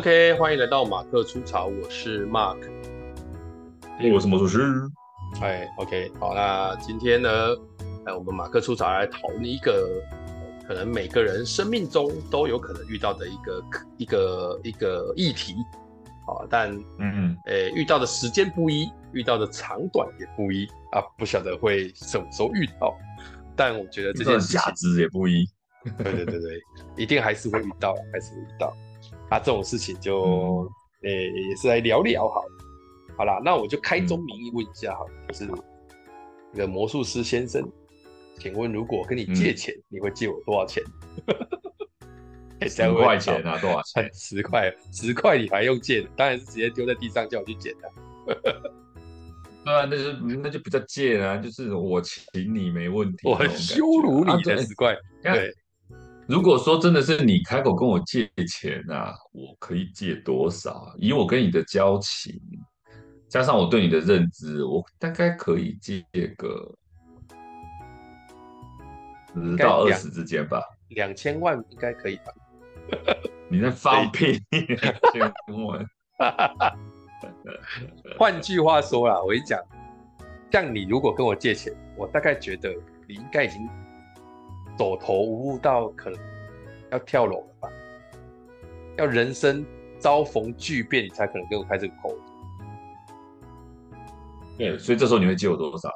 OK，欢迎来到马克出草，我是 Mark，我是魔术师。哎，OK，好，那今天呢，哎，我们马克出草来讨论一个可能每个人生命中都有可能遇到的一个一个一个议题，啊，但嗯嗯，哎，遇到的时间不一，遇到的长短也不一啊，不晓得会什么时候遇到，但我觉得这件事情价值也不一，对对对对，一定还是会遇到，还是会遇到。啊，这种事情就，诶、嗯欸，也是来聊聊好，好啦，那我就开宗明义问一下哈，嗯、就是那个魔术师先生，请问如果跟你借钱，嗯、你会借我多少钱？十块钱啊？多少钱？十块，十块你还用借？当然是直接丢在地上叫我去捡的。对啊，那就那就不叫借啊，就是我请你没问题。我很羞辱你的十块，对。如果说真的是你开口跟我借钱啊，我可以借多少？以我跟你的交情，加上我对你的认知，我大概可以借个十到二十之间吧。两千万应该可以吧？你在放屁！两千万。换句话说啦，我跟你讲，像你如果跟我借钱，我大概觉得你应该已经。走投无路到可能要跳楼了吧？要人生遭逢巨变，你才可能跟我开这个口。对，所以这时候你会借我多少？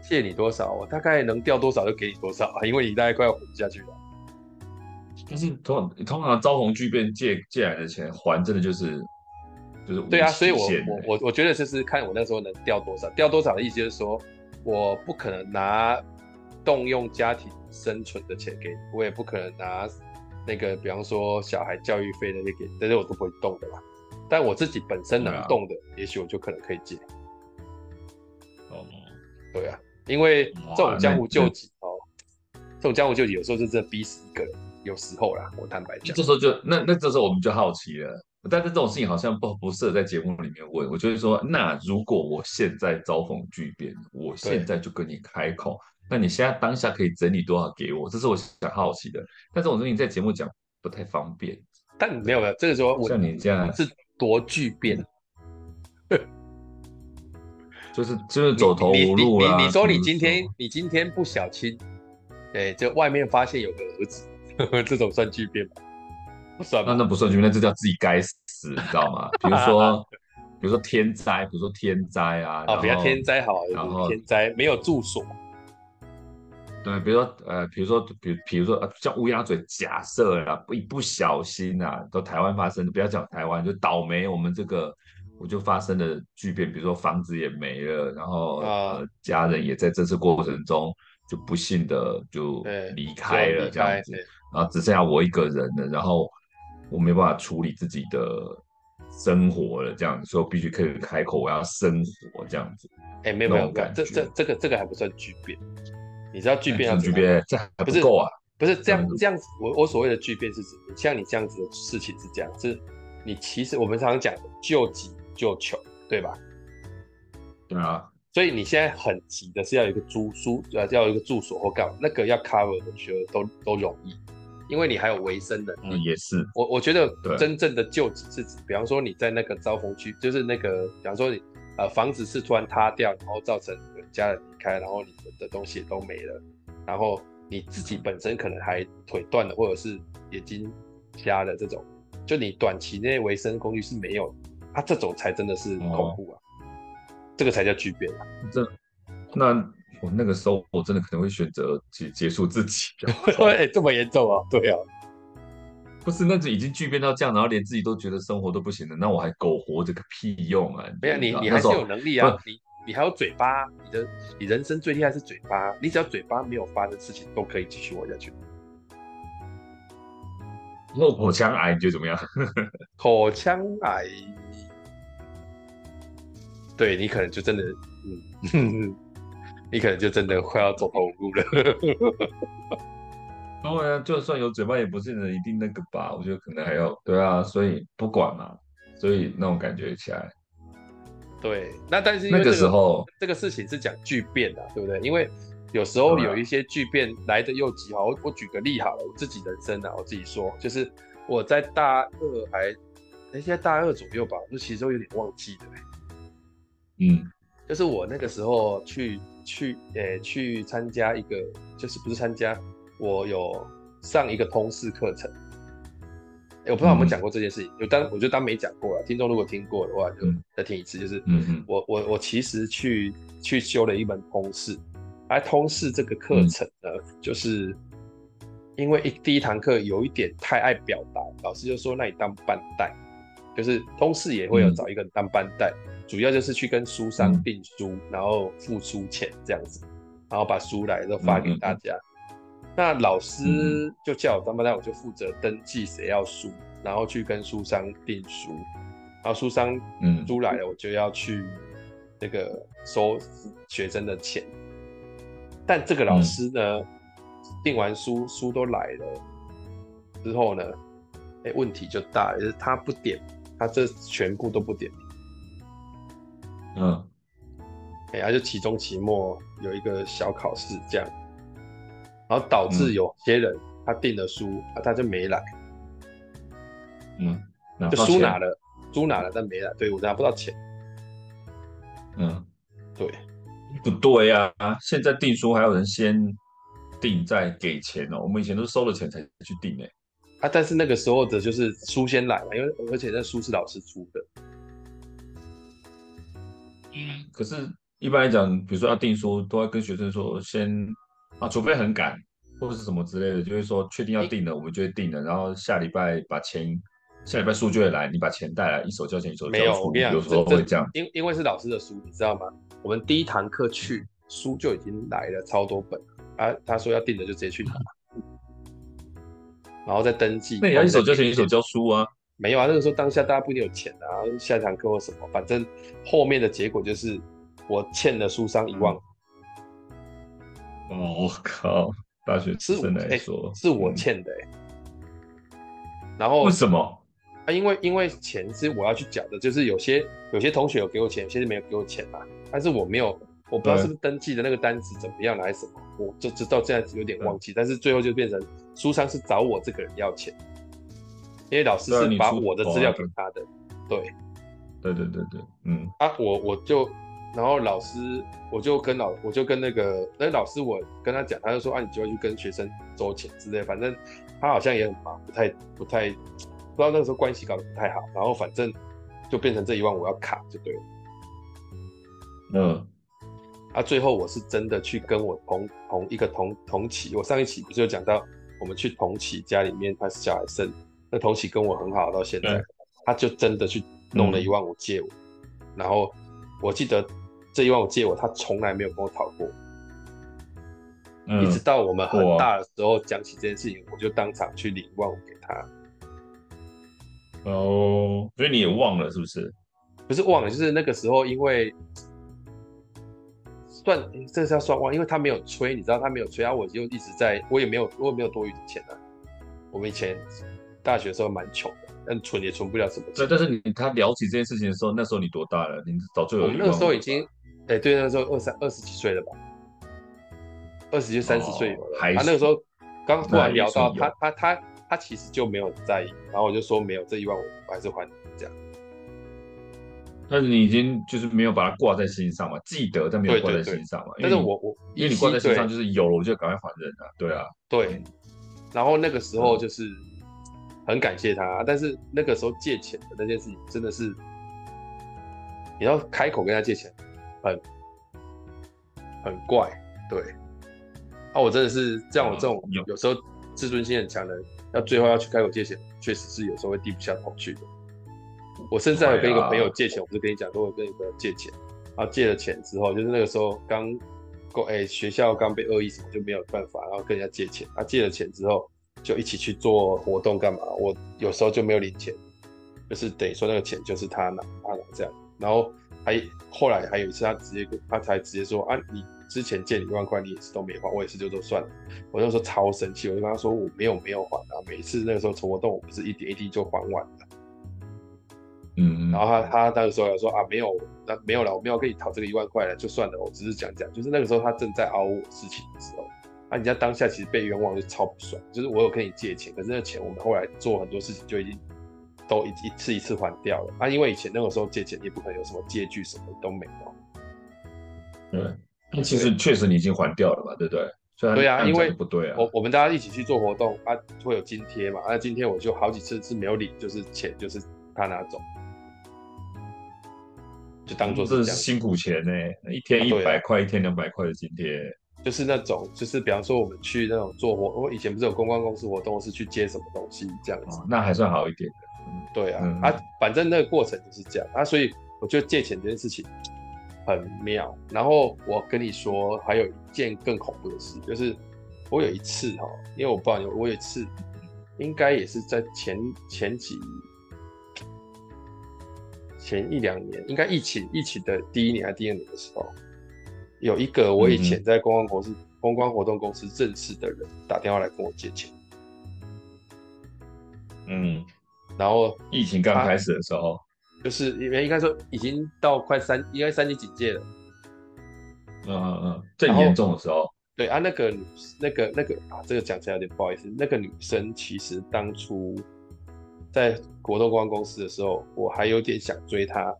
借你多少？我大概能掉多少就给你多少啊，因为你大概快要活不下去了。但是通通常遭逢巨变借借来的钱还，真的就是就是对啊，所以我我我我觉得就是看我那时候能掉多少，掉多少的意思就是说我不可能拿动用家庭。生存的钱给你，我也不可能拿那个，比方说小孩教育费那些给你，这些我都不会动的啦。但我自己本身能动的，啊、也许我就可能可以借。哦，对啊，因为这种江湖救急哦，这种江湖救急有时候是真的逼死一个人，有时候啦，我坦白讲。这时候就那那这时候我们就好奇了，但是这种事情好像不不适合在节目里面问。我就是说，那如果我现在遭逢巨变，我现在就跟你开口。那你现在当下可以整理多少给我？这是我想好奇的。但是我说你在节目讲不太方便。但没有没有，这个时候像你这样是多巨变，就是就是走投无路了。你你，说你今天你今天不小心，对，就外面发现有个儿子，呵呵这种算巨变吗？不算？那那不算巨变，那这叫自己该死，你知道吗？比如说 比如说天灾，比如说天灾啊，哦，比较天灾好，然后天灾没有住所。对，比如说，呃，比如说，比，比如说，呃，像乌鸦嘴，假设啦，不一不小心啊，都台湾发生的，不要讲台湾，就倒霉，我们这个我就发生了巨变，比如说房子也没了，然后、啊、呃，家人也在这次过程中就不幸的就离开了，这样子，然后只剩下我一个人了，然后我没办法处理自己的生活了，这样子，所以我必须可以开口，我要生活这样子。哎，没有没有，这这这个这个还不算巨变。你知道巨变要怎么？巨变这还不够啊！不是这样这样子，我我所谓的巨变是指像你这样子的事情是这样，是你其实我们常常讲的救急救穷，对吧？对啊，所以你现在很急的是要有一个住宿，呃，要有一个住所或干嘛，那个要 cover 的，觉得都都容易，因为你还有维生能力。嗯，也是。我我觉得真正的救急是指，比方说你在那个遭风区，就是那个，比方说你呃房子是突然塌掉，然后造成家人离开，然后你。的东西也都没了，然后你自己本身可能还腿断了，或者是眼睛瞎了这种，就你短期内维生工具是没有的，啊，这种才真的是恐怖啊，哦、这个才叫巨变啊。这，那我那个时候我真的可能会选择结结束自己，哎，这么严重啊？对啊，不是，那就已经巨变到这样，然后连自己都觉得生活都不行了，那我还苟活着个屁用啊？没有，你你还是有能力啊，你。你还有嘴巴，你的你人生最厉害是嘴巴，你只要嘴巴没有发的事情都可以继续活下去。那口腔癌你觉得怎么样？口腔癌，对你可能就真的，嗯，你可能就真的快要走投无路了。对啊，就算有嘴巴，也不是人一定那个吧？我觉得可能还要对啊，所以不管嘛，所以那种感觉起来。对，那但是那个时候这个事情是讲巨变的，对不对？因为有时候有一些巨变来得又急。好，我我举个例好了，我自己人生啊，我自己说，就是我在大二还哎，现在大二左右吧，就其实都有点忘记了。嗯，就是我那个时候去去诶、欸、去参加一个，就是不是参加，我有上一个通识课程。欸、我不知道有没有讲过这件事情，就、嗯、当我就当没讲过了。听众如果听过的话，就再听一次。就是，嗯嗯，我我我其实去去修了一门通识，而通识这个课程呢，嗯、就是因为一第一堂课有一点太爱表达，老师就说，那你当班带，就是通识也会有找一个人当班带。嗯主要就是去跟书商订书，嗯、然后付书钱这样子，然后把书来都发给大家。那老师就叫我当班带，我就负责登记谁要书，然后去跟书商订书，然后书商书来了，我就要去那个收学生的钱。但这个老师呢，订、嗯、完书，书都来了之后呢，哎，问题就大了，就是他不点，他这全部都不点。嗯，哎，他就期中、期末有一个小考试这样，然后导致有些人他订了书，啊，他就没来。嗯，就书拿了，书拿了，但没来，对，我拿不到钱。嗯，对，不对呀，啊，现在订书还有人先订再给钱哦，我们以前都是收了钱才去订诶。啊，但是那个时候的就是书先来嘛，因为而且那书是老师出的。嗯可是，一般来讲，比如说要订书，都要跟学生说先啊，除非很赶或者是什么之类的，就是说确定要定了，我们就会定了，然后下礼拜把钱，下礼拜书就会来，你把钱带来，一手交钱一手交书。没有，我跟你讲，有时候会这样。因因为是老师的书，你知道吗？我们第一堂课去，书就已经来了，超多本啊。他说要定的就直接去拿，然后再登记。那你要一手交钱一手交书啊。没有啊，那个时候当下大家不一定有钱啊，下一堂课或什么，反正后面的结果就是我欠了书商一万。哦，我靠，大学生来说是、我欠的、然后为什么？啊，因为因为钱是我要去缴的，就是有些有些同学有给我钱，有些是没有给我钱啊，但是我没有，我不知道是不是登记的那个单子怎么样来什么，我就知道这样子有点忘记，但是最后就变成书商是找我这个人要钱。因为老师是把我的资料给他的，对，对对对对，嗯。啊，我我就，然后老师我就跟老我就跟那个那老师我跟他讲，他就说啊，你就要去跟学生收钱之类，反正他好像也很忙，不太不太不知道那个时候关系搞得不太好，然后反正就变成这一万我要卡就对了，嗯，啊，最后我是真的去跟我同同一个同同期，我上一期不是有讲到我们去同期家里面他是小孩生。那同期跟我很好，到现在，他就真的去弄了一万五借我，然后我记得这一万五借我，他从来没有跟我讨过，一直到我们很大的时候讲起这件事情，我就当场去领一万五给他。哦，所以你也忘了是不是？不是忘了，就是那个时候因为算这是要算忘，因为他没有催，你知道他没有催啊，我就一直在，我也没有，我也没有多余的钱啊，我们以前。大学的时候蛮穷的，但存也存不了什么钱。对，但是你他聊起这件事情的时候，那时候你多大了？你早就有。我们那个时候已经，哎、欸，对，那个时候二三二十几岁了吧？二十就三十岁有了。他、哦啊、那个时候刚突然聊到他，他他他他其实就没有在意，然后我就说没有这一万我还是还你这样。但是你已经就是没有把它挂在心上嘛？记得但没有挂在心上嘛？对对对，但是我我因为你挂在心上就是有了，我就赶快还人啊。对啊，对。然后那个时候就是。嗯很感谢他，但是那个时候借钱的那件事情真的是，你要开口跟他借钱，很很怪，对。啊，我真的是像我这种有有时候自尊心很强的人，要最后要去开口借钱，确实是有时候会低不下头去的。我甚至还有跟一个朋友借钱，我不是跟你讲，说我跟一个朋友借钱，然后借了钱之后，就是那个时候刚过，哎，学校刚被恶意什么就没有办法，然后跟人家借钱，他借了钱之后。就一起去做活动干嘛？我有时候就没有零钱，就是等于说那个钱就是他拿，他拿这样。然后还后来还有一次，他直接他才直接说啊，你之前借你一万块，你也是都没还，我也是就说算了。我那时候超生气，我就跟他说我没有没有还啊。每次那个时候筹活动，我不是一点一滴就还完了。嗯，然后他他那个时候来说啊，没有，那没有了，我没有跟你讨这个一万块了，就算了。我只是讲讲，就是那个时候他正在熬我事情的时候。啊，人家当下其实被冤枉就超不爽，就是我有跟你借钱，可是那个钱我们后来做很多事情就已经都一一次一次还掉了。啊，因为以前那个时候借钱也不可能有什么借据什么都没有。对，那其实确实你已经还掉了嘛，对不对？对啊，因为不对啊，我我们大家一起去做活动啊，会有津贴嘛，啊，津贴我就好几次是没有领，就是钱就是他拿走，就当做是辛苦钱呢，一天一百块，一天两百块的津贴，就是那种，就是比方说我们去那种做活，我以前不是有公关公司活动，是去接什么东西这样子，那还算好一点的，对啊，啊，反正那个过程就是这样啊，所以我觉得借钱这件事情。很妙，然后我跟你说，还有一件更恐怖的事，就是我有一次哈，因为我不知道你，我有一次应该也是在前前几前一两年，应该疫情疫情的第一年还是第二年的时候，有一个我以前在公关公司、嗯、公关活动公司认识的人打电话来跟我借钱，嗯，然后疫情刚开始的时候。就是因为应该说已经到快三，应该三级警戒了。嗯嗯嗯，最严重的时候。对啊，那个女，那个那个啊，这个讲起来有点不好意思。那个女生其实当初在国动公关公司的时候，我还有点想追她。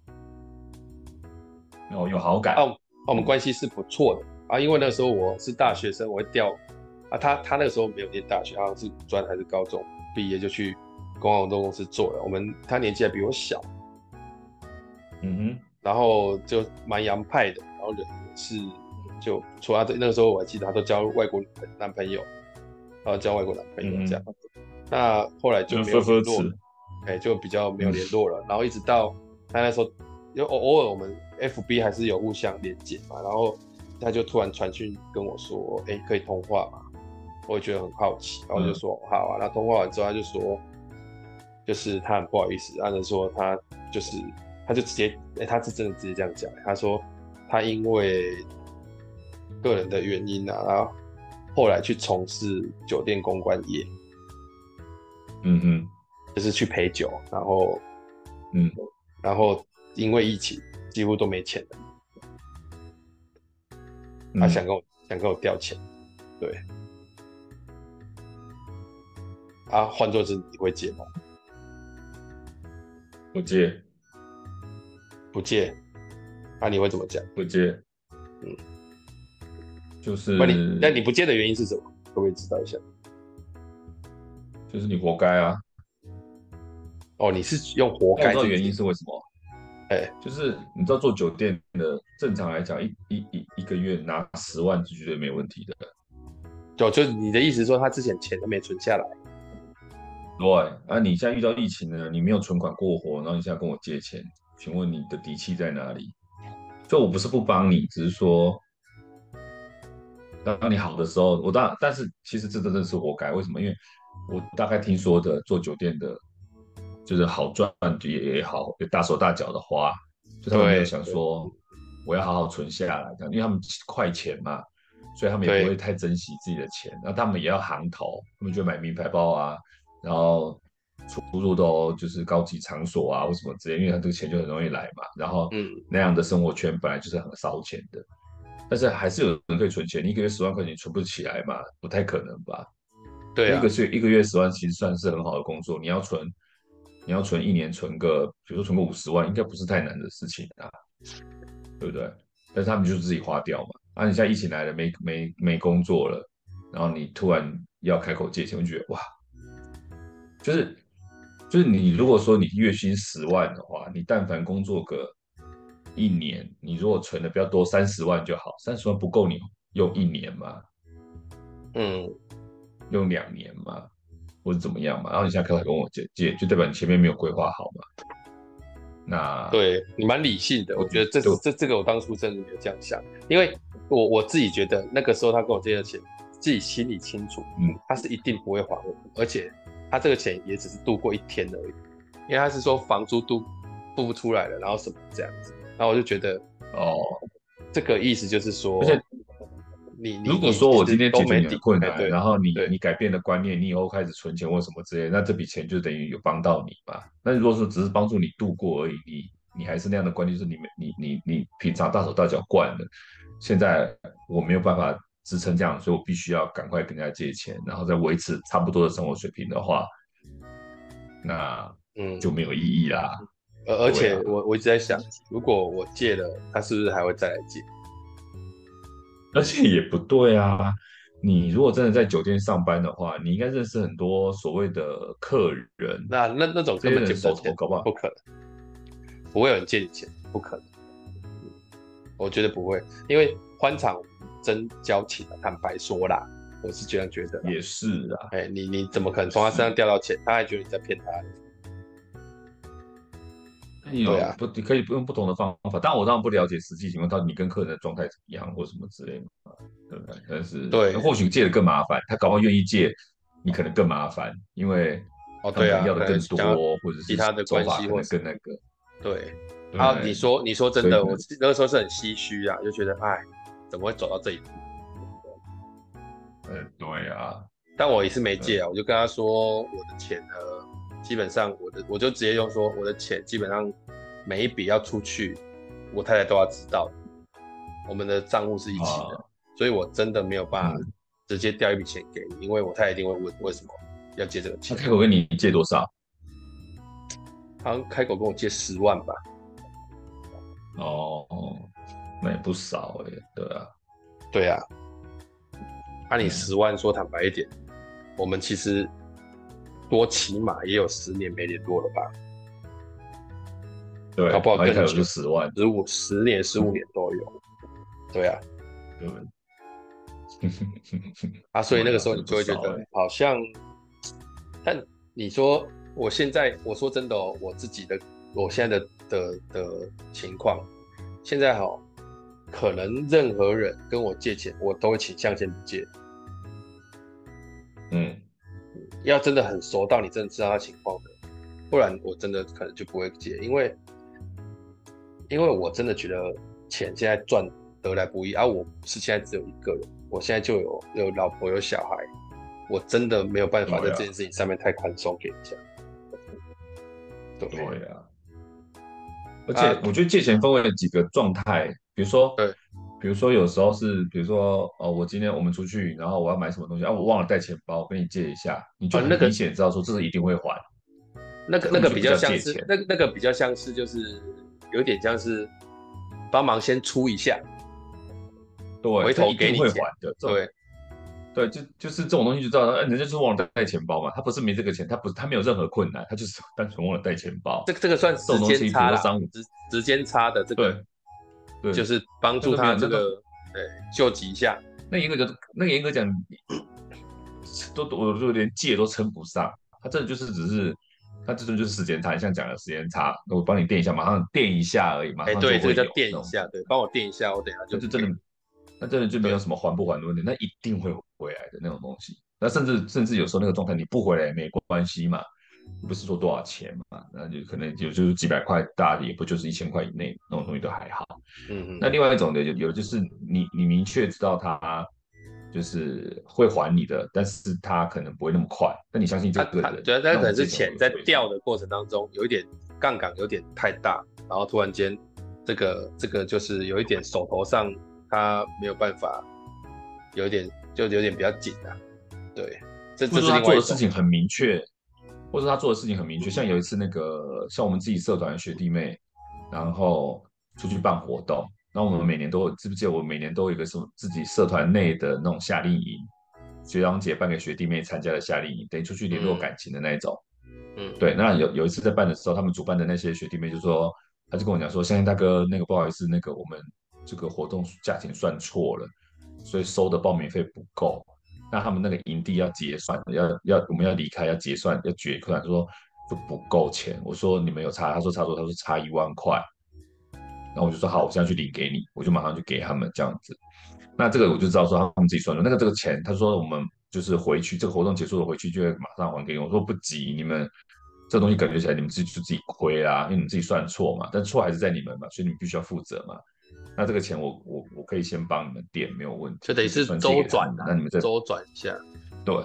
哦，有好感。啊，我们关系是不错的啊，因为那时候我是大学生，我会调啊，她她那个时候没有念大学，好像是专还是高中毕业就去公关活动公司做的。我们他年纪还比我小。嗯哼，然后就蛮洋派的，然后人也是就除了那个时候我还记得他都交外国男朋友，然后交外国男朋友这样，嗯、那后来就没有联络，哎，就比较没有联络了。嗯、然后一直到他那时候，因为偶偶尔我们 FB 还是有互相连接嘛，然后他就突然传讯跟我说，哎，可以通话嘛？我也觉得很好奇，然后我就说、嗯、好啊。那通话完之后，他就说，就是他很不好意思，按着说他就是。他就直接，哎、欸，他是真的直接这样讲。他说，他因为个人的原因啊，然后后来去从事酒店公关业。嗯嗯，就是去陪酒，然后，嗯，然后因为疫情，几乎都没钱了。他想跟我、嗯、想跟我调钱，对。啊，换作是你会接吗？我接。不借，那、啊、你会怎么讲？不借，嗯，就是。那你那你不借的原因是什么？可不可以知道一下？就是你活该啊！哦，你是用活该？知道原因是为什么？哎、欸，就是你知道做酒店的，正常来讲，一一一一个月拿十万是绝对没问题的。就就你的意思是说，他之前钱都没存下来？对，啊，你现在遇到疫情呢，你没有存款过活，然后你现在跟我借钱。请问你的底气在哪里？就我不是不帮你，只是说，当你好的时候，我当但是其实这真的是活该。为什么？因为我大概听说的做酒店的，就是好赚也也好，有大手大脚的花，就他们没有想说我要好好存下来，这样，因为他们快钱嘛，所以他们也不会太珍惜自己的钱。那他们也要行头，他们就买名牌包啊，然后。出入都就是高级场所啊，或什么之类，因为他这个钱就很容易来嘛。然后，嗯，那样的生活圈本来就是很烧钱的，但是还是有人可以存钱。你一个月十万块钱存不起来嘛？不太可能吧？对啊，一个月一个月十万其实算是很好的工作。你要存，你要存一年存个，比如说存个五十万，应该不是太难的事情啊，对不对？但是他们就是自己花掉嘛。啊，你现在疫情来了，没没没工作了，然后你突然要开口借钱，我就觉得哇，就是。就是你如果说你月薪十万的话，你但凡工作个一年，你如果存的比较多，三十万就好。三十万不够你用一年吗？嗯，用两年吗？或者怎么样嘛？然后你现在开始跟我借借，就代表你前面没有规划好嘛？那对你蛮理性的，我觉得这这这，这个我当初真的没有这样想，因为我我自己觉得那个时候他跟我借的钱，自己心里清楚，嗯，他是一定不会还我，而且。他这个钱也只是度过一天而已，因为他是说房租都付不出来了，然后什么这样子，然后我就觉得哦，这个意思就是说，而且你如果说我今天解决你的困难，然后你你改变了观念，你以后开始存钱或什么之类，那这笔钱就等于有帮到你嘛。那如果说只是帮助你度过而已，你你还是那样的观念，就是你你你你平常大手大脚惯了，现在我没有办法。支撑这样，所以我必须要赶快跟人家借钱，然后再维持差不多的生活水平的话，那嗯，就没有意义啦。而、嗯、而且我我一直在想，如果我借了，他是不是还会再来借？而且也不对啊。你如果真的在酒店上班的话，你应该认识很多所谓的客人。那那那种根本就不到钱，搞不好不可能，不会有人借你钱，不可能。我觉得不会，因为欢场真交情啊，坦白说啦，我是这样觉得。也是啊，哎、欸，你你怎么可能从他身上掉到钱？他还觉得你在骗他？对啊，不，你可以不用不同的方法，但我当然不了解实际情况，到底你跟客人的状态怎么样，或什么之类的，对不对？但是对，或许借的更麻烦，他搞不好愿意借，你可能更麻烦，因为哦，对啊，要的更多，或者是其他的关系或更那个，对。啊，你说你说真的，我那个时候是很唏嘘啊，就觉得哎，怎么会走到这一步？嗯，对啊，但我也是没借啊，我就跟他说我的钱呢。基本上我的我就直接用说我的钱基本上每一笔要出去，我太太都要知道，我们的账户是一起的，啊，所以我真的没有办法直接调一笔钱给你，因为我太太一定会问为什么要借这个钱。他开口跟你借多少？他开口跟我借十万吧。哦，那也不少哎，对啊，对啊。按你十万说坦白一点，我们其实。多起码也有十年没联络了吧？对，好不好？更久十万，十五、十年、十五年都有。对啊，对。啊，所以那个时候你就会觉得好像，但你说我现在，我说真的哦，我自己的，我现在的的的情况，现在好，可能任何人跟我借钱，我都会倾向先不借。嗯。要真的很熟到你真的知道他情况的，不然我真的可能就不会借，因为因为我真的觉得钱现在赚得来不易，而、啊、我是现在只有一个人，我现在就有有老婆有小孩，我真的没有办法在这件事情上面太宽松给人家。对呀、啊，而且我觉得借钱分为了几个状态，比如说对。比如说，有时候是，比如说，哦，我今天我们出去，然后我要买什么东西啊，我忘了带钱包，我跟你借一下，你就很明显知道说这是一定会还。那个那个比较像是，那个那个比较像是，就是有点像是帮忙先出一下，对，回头给你会还的，对，对，就就是这种东西就知道，人家就是忘了带钱包嘛，他不是没这个钱，他不是他没有任何困难，他就是 单纯忘了带钱包。这个这个算时间差了，时时间差的这个。就是帮助他这个，对，救急一下。那严格讲，那严格讲，都我就连借都称不上。他真的就是只是，他这种就是时间差，你像讲的时间差，那我帮你垫一下，马上垫一下而已，马上就会有。哎，对，这个叫垫一下，对，帮我垫一下，我等一下就。就真的，那真的就没有什么还不还的问题，那一定会回来的那种东西。那甚至甚至有时候那个状态你不回来也没关系嘛。不是说多少钱嘛，那就可能就就是几百块，大的也不就是一千块以内那种东西都还好。嗯嗯。那另外一种的有有就是你你明确知道他就是会还你的，但是他可能不会那么快。那你相信这个人？对，但可能是钱在掉的过程当中有一点杠杆有点太大，然后突然间这个这个就是有一点手头上他没有办法，有一点就有点比较紧啊。对，这这是他做的事情很明确。或者他做的事情很明确，像有一次那个像我们自己社团的学弟妹，然后出去办活动，那我们每年都有，记不记得我每年都有一个什么自己社团内的那种夏令营，学长姐办给学弟妹参加的夏令营，等于出去联络感情的那一种。嗯，对。那有有一次在办的时候，他们主办的那些学弟妹就说，他就跟我讲说，相信大哥，那个不好意思，那个我们这个活动价钱算错了，所以收的报名费不够。那他们那个营地要结算，要要我们要离开要结算要结款，说就不够钱。我说你们有差，他说差多，他说差一万块。然后我就说好，我现在去领给你，我就马上就给他们这样子。那这个我就知道说他们自己算了。那个这个钱，他说我们就是回去这个活动结束了回去就会马上还给你。我说不急，你们这东西感觉起来你们自己就自己亏啦，因为你们自己算错嘛，但错还是在你们嘛，所以你们必须要负责嘛。那这个钱我我我可以先帮你们垫，没有问题。就等于是周转的，那你们再周转一下。对，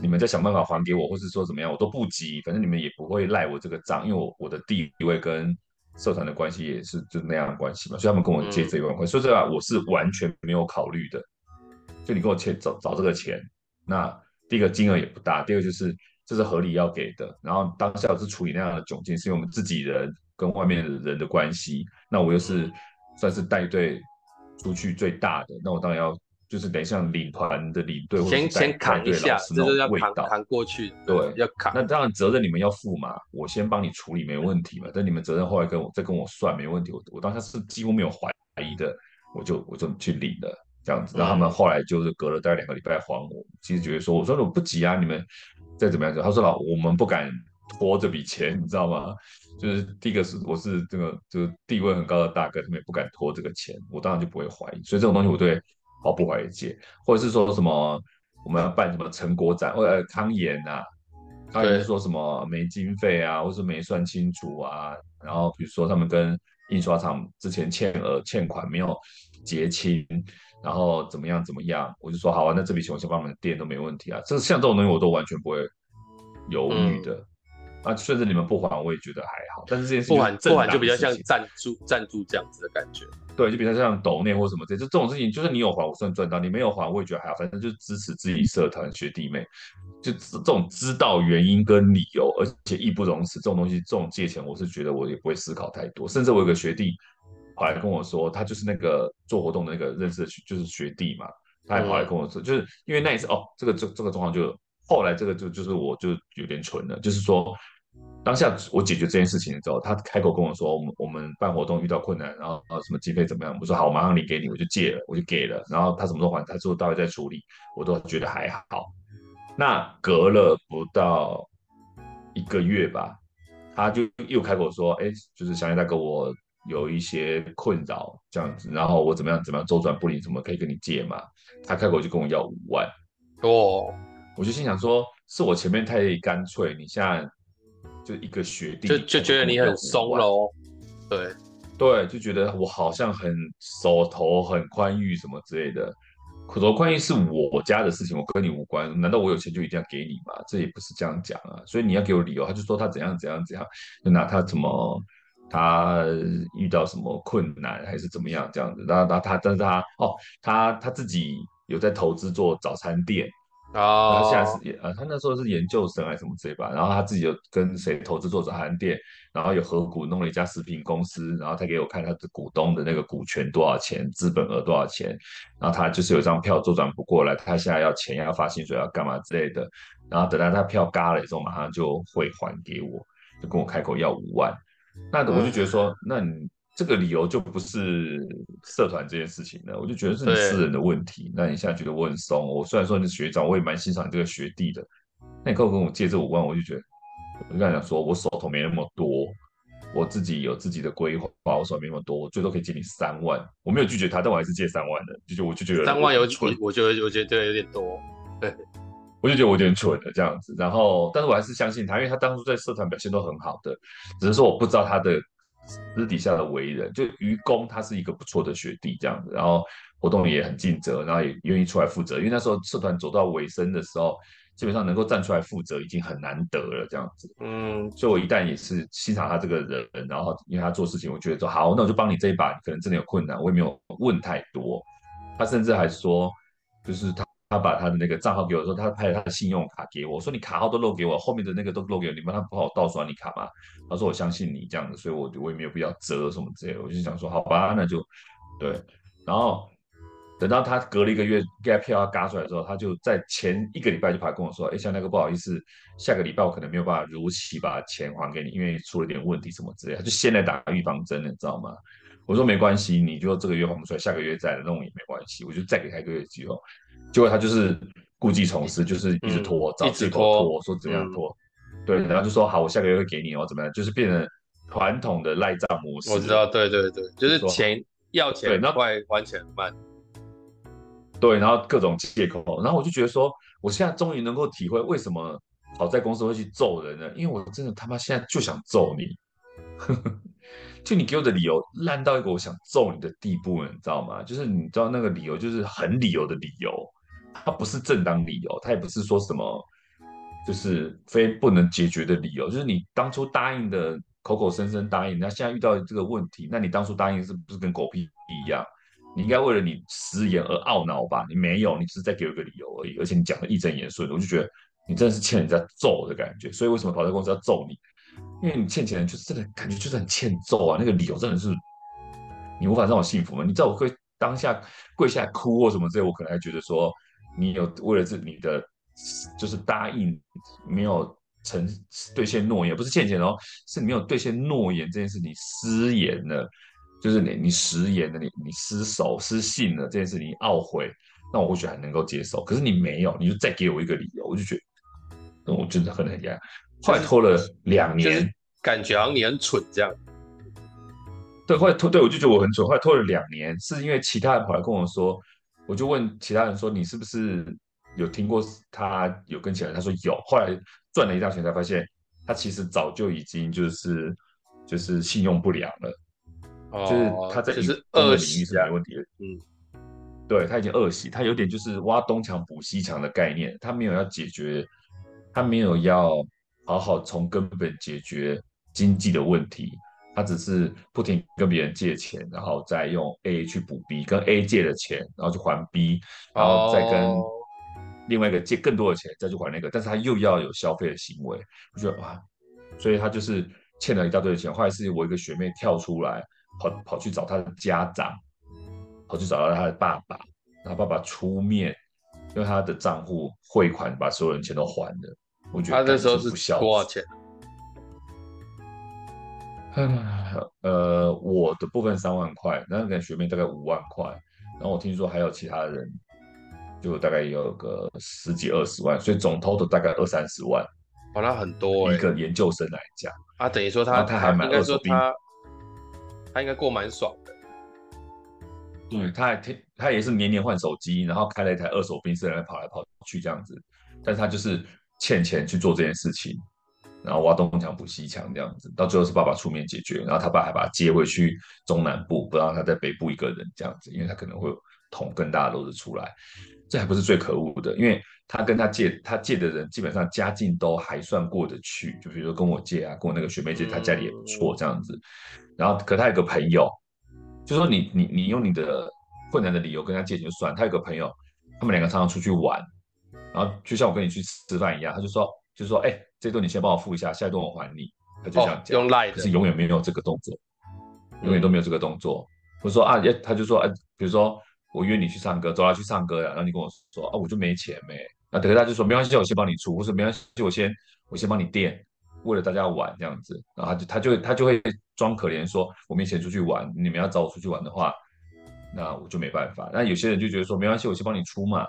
你们再想办法还给我，或是说怎么样，我都不急，反正你们也不会赖我这个账，因为我我的地位跟社团的关系也是就那样的关系嘛，所以他们跟我借这一万块，说实话我是完全没有考虑的。就你给我钱找找这个钱，那第一个金额也不大，第二个就是这是合理要给的。然后当下我是处理那样的窘境，是因为我们自己人跟外面的人的关系，那我又是算是带队出去最大的，那我当然要。就是等于像领团的领队，先先扛一下，就是要扛扛过去。对，要扛。那当然责任你们要负嘛，我先帮你处理没问题嘛。但你们责任后来跟我再跟我算没问题，我我当下是几乎没有怀疑的，我就我就去领了这样子。然后他们后来就是隔了大概两个礼拜还我，其实觉得说我说我不急啊，你们再怎么样子。他说老我们不敢拖这笔钱，你知道吗？就是第一个是我是这个就是地位很高的大哥，他们也不敢拖这个钱，我当然就不会怀疑。所以这种东西我对。毫不怀疑，或者是说什么我们要办什么成果展，或者康研啊，康研是说什么没经费啊，或是没算清楚啊，然后比如说他们跟印刷厂之前欠额欠款没有结清，然后怎么样怎么样，我就说好啊，那这笔钱我先帮你们垫都没问题啊，这像这种东西我都完全不会犹豫的。嗯啊，甚至你们不还，我也觉得还好。但是这件事情不还不还就比较像赞助赞助这样子的感觉。对，就比较像抖内或什么这，就这种事情，就是你有还，我算赚到；你没有还，我也觉得还好。反正就是支持自己社团学弟妹，就这种知道原因跟理由，而且义不容辞这种东西，这种借钱，我是觉得我也不会思考太多。甚至我有个学弟跑来跟我说，他就是那个做活动的那个认识的，就是学弟嘛，他还跑来跟我说，嗯、就是因为那一次哦，这个这这个状况就后来这个就就是我就有点蠢了，就是说。当下我解决这件事情的时候，他开口跟我说：“我们我们办活动遇到困难，然后啊什么经费怎么样？”我说：“好，我马上领给你。”我就借了，我就给了。然后他什么时候还？他说大概在处理，我都觉得还好。那隔了不到一个月吧，他就又开口说：“哎，就是祥业大哥，我有一些困扰这样子，然后我怎么样怎么样周转不灵，怎么可以跟你借嘛？”他开口就跟我要五万。哦，我就心想说：“是我前面太干脆，你现在。”就一个学弟，就就觉得你很松喽，对对，就觉得我好像很手头很宽裕什么之类的。口头宽裕是我家的事情，我跟你无关。难道我有钱就一定要给你吗？这也不是这样讲啊。所以你要给我理由，他就说他怎样怎样怎样，就拿他怎么他遇到什么困难还是怎么样这样子。然后他他但是他哦，他他自己有在投资做早餐店。哦，他现在是呃，他那时候是研究生还是什么之类吧，然后他自己有跟谁投资做早餐店，然后有合股弄了一家食品公司，然后他给我看他的股东的那个股权多少钱，资本额多少钱，然后他就是有张票周转不过来，他现在要钱要发薪水要干嘛之类的，然后等到他票嘎了之后，马上就会还给我，就跟我开口要五万，那我就觉得说，那你。这个理由就不是社团这件事情了，我就觉得是你私人的问题。那你现在觉得我很松，我虽然说你是学长，我也蛮欣赏你这个学弟的。那你跟我跟我借这五万，我就觉得，我就跟他讲说，我手头没那么多，我自己有自己的规划，我手头没那么多，我最多可以借你三万。我没有拒绝他，但我还是借三万的，就就我就觉得三万有蠢，我觉得我觉得对有点多，对，我就觉得我有点蠢的这样子。然后，但是我还是相信他，因为他当初在社团表现都很好的，只是说我不知道他的。私底下的为人，就愚公他是一个不错的学弟这样子，然后活动也很尽责，然后也愿意出来负责。因为那时候社团走到尾声的时候，基本上能够站出来负责已经很难得了这样子。嗯，所以我一旦也是欣赏他这个人，然后因为他做事情，我觉得说好，那我就帮你这一把。你可能真的有困难，我也没有问太多。他甚至还说，就是他。他把他的那个账号给我说，他拍了他的信用卡给我，我说你卡号都漏给我，后面的那个都漏给我，你帮他不好盗刷你卡吗？他说我相信你这样子，所以我我也没有必要折什么之类的，我就想说好吧，那就对。然后等到他隔了一个月，给他票要嘎出来的时候，他就在前一个礼拜就跑来跟我说，哎，像那个不好意思，下个礼拜我可能没有办法如期把钱还给你，因为出了点问题什么之类的，他就先来打预防针了，你知道吗？我说没关系，你就这个月还不出来，下个月再来弄也没关系，我就再给他一个月机会。结果他就是故技重施，就是一直拖，嗯、找借口拖，拖，说怎样拖，嗯、对，然后就说好，我下个月会给你哦，怎么样？就是变成传统的赖账模式。我知道，对对对，就是钱说要钱快，还钱慢。对，然后各种借口，然后我就觉得说，我现在终于能够体会为什么好在公司会去揍人了？因为我真的他妈现在就想揍你，就你给我的理由烂到一个我想揍你的地步，你知道吗？就是你知道那个理由就是很理由的理由。它不是正当理由，它也不是说什么，就是非不能解决的理由。就是你当初答应的，口口声声答应，那现在遇到这个问题，那你当初答应是不是跟狗屁一样？你应该为了你食言而懊恼吧？你没有，你只是在给我一个理由而已，而且你讲的义正言顺，我就觉得你真的是欠人家揍的感觉。所以为什么跑车公司要揍你？因为你欠钱就是真的感觉就是很欠揍啊，那个理由真的是你无法让我信服吗？你知道我会当下跪下来哭或什么之类，我可能还觉得说你有为了这你的就是答应没有成兑现诺言，不是欠钱哦，是你没有兑现诺言这件事你失言了，就是你你食言了，你你失守失信了这件事你懊悔，那我或许还能够接受。可是你没有，你就再给我一个理由，我就觉得那我真的很很压。后来拖了两年，就是，感觉好像你很蠢这样。对，后来拖，对我就觉得我很蠢。后来拖了两年，是因为其他人跑来跟我说，我就问其他人说：“你是不是有听过他有跟起来？”他说有。后来赚了一大圈，才发现他其实早就已经就是就是信用不良了，哦、就是他在就是恶习是没问题的。嗯，对，他已经恶习，他有点就是挖东墙补西墙的概念，他没有要解决，他没有要。好好从根本解决经济的问题，他只是不停跟别人借钱，然后再用 A 去补 B，跟 A 借的钱，然后去还 B，然后再跟另外一个借更多的钱，再去还那个，但是他又要有消费的行为，我觉得哇，所以他就是欠了一大堆的钱。后来是我一个学妹跳出来，跑跑去找他的家长，跑去找到他的爸爸，然后爸爸出面用他的账户汇款，把所有人钱都还了。我觉得他那时候是多少钱？呃，我的部分三万块，那个学妹大概五万块，然后我听说还有其他人，就大概也有个十几二十万，所以总 total 大概二三十万。哦，那很多一个研究生来讲，啊，等于说他他还买二手兵，他应该过蛮爽的。对，他还他也是年年换手机，然后开了一台二手宾士来跑来跑去这样子，但是他就是。欠钱去做这件事情，然后挖东墙补西墙这样子，到最后是爸爸出面解决，然后他爸还把他接回去中南部，不让他在北部一个人这样子，因为他可能会捅更大的篓子出来。这还不是最可恶的，因为他跟他借他借的人基本上家境都还算过得去，就比如说跟我借啊，跟我那个学妹借，他家里也不错这样子。然后可他有个朋友，就说你你你用你的困难的理由跟他借钱就算，他有个朋友，他们两个常常出去玩。然后就像我跟你去吃饭一样，他就说，就是说，哎、欸，这顿你先帮我付一下，下一顿我还你。他就这样讲，用赖的，是永远没有这个动作，永远都没有这个动作。我说啊，他就说，哎，比如说我约你去唱歌，走啊去唱歌呀，然后你跟我说，啊，我就没钱没。那等于他就说，没关系，我先帮你出，我说没关系，我先我先帮你垫，为了大家玩这样子。然后他就他就他就会装可怜，说我没钱出去玩，你们要找我出去玩的话，那我就没办法。那有些人就觉得说，没关系，我先帮你出嘛。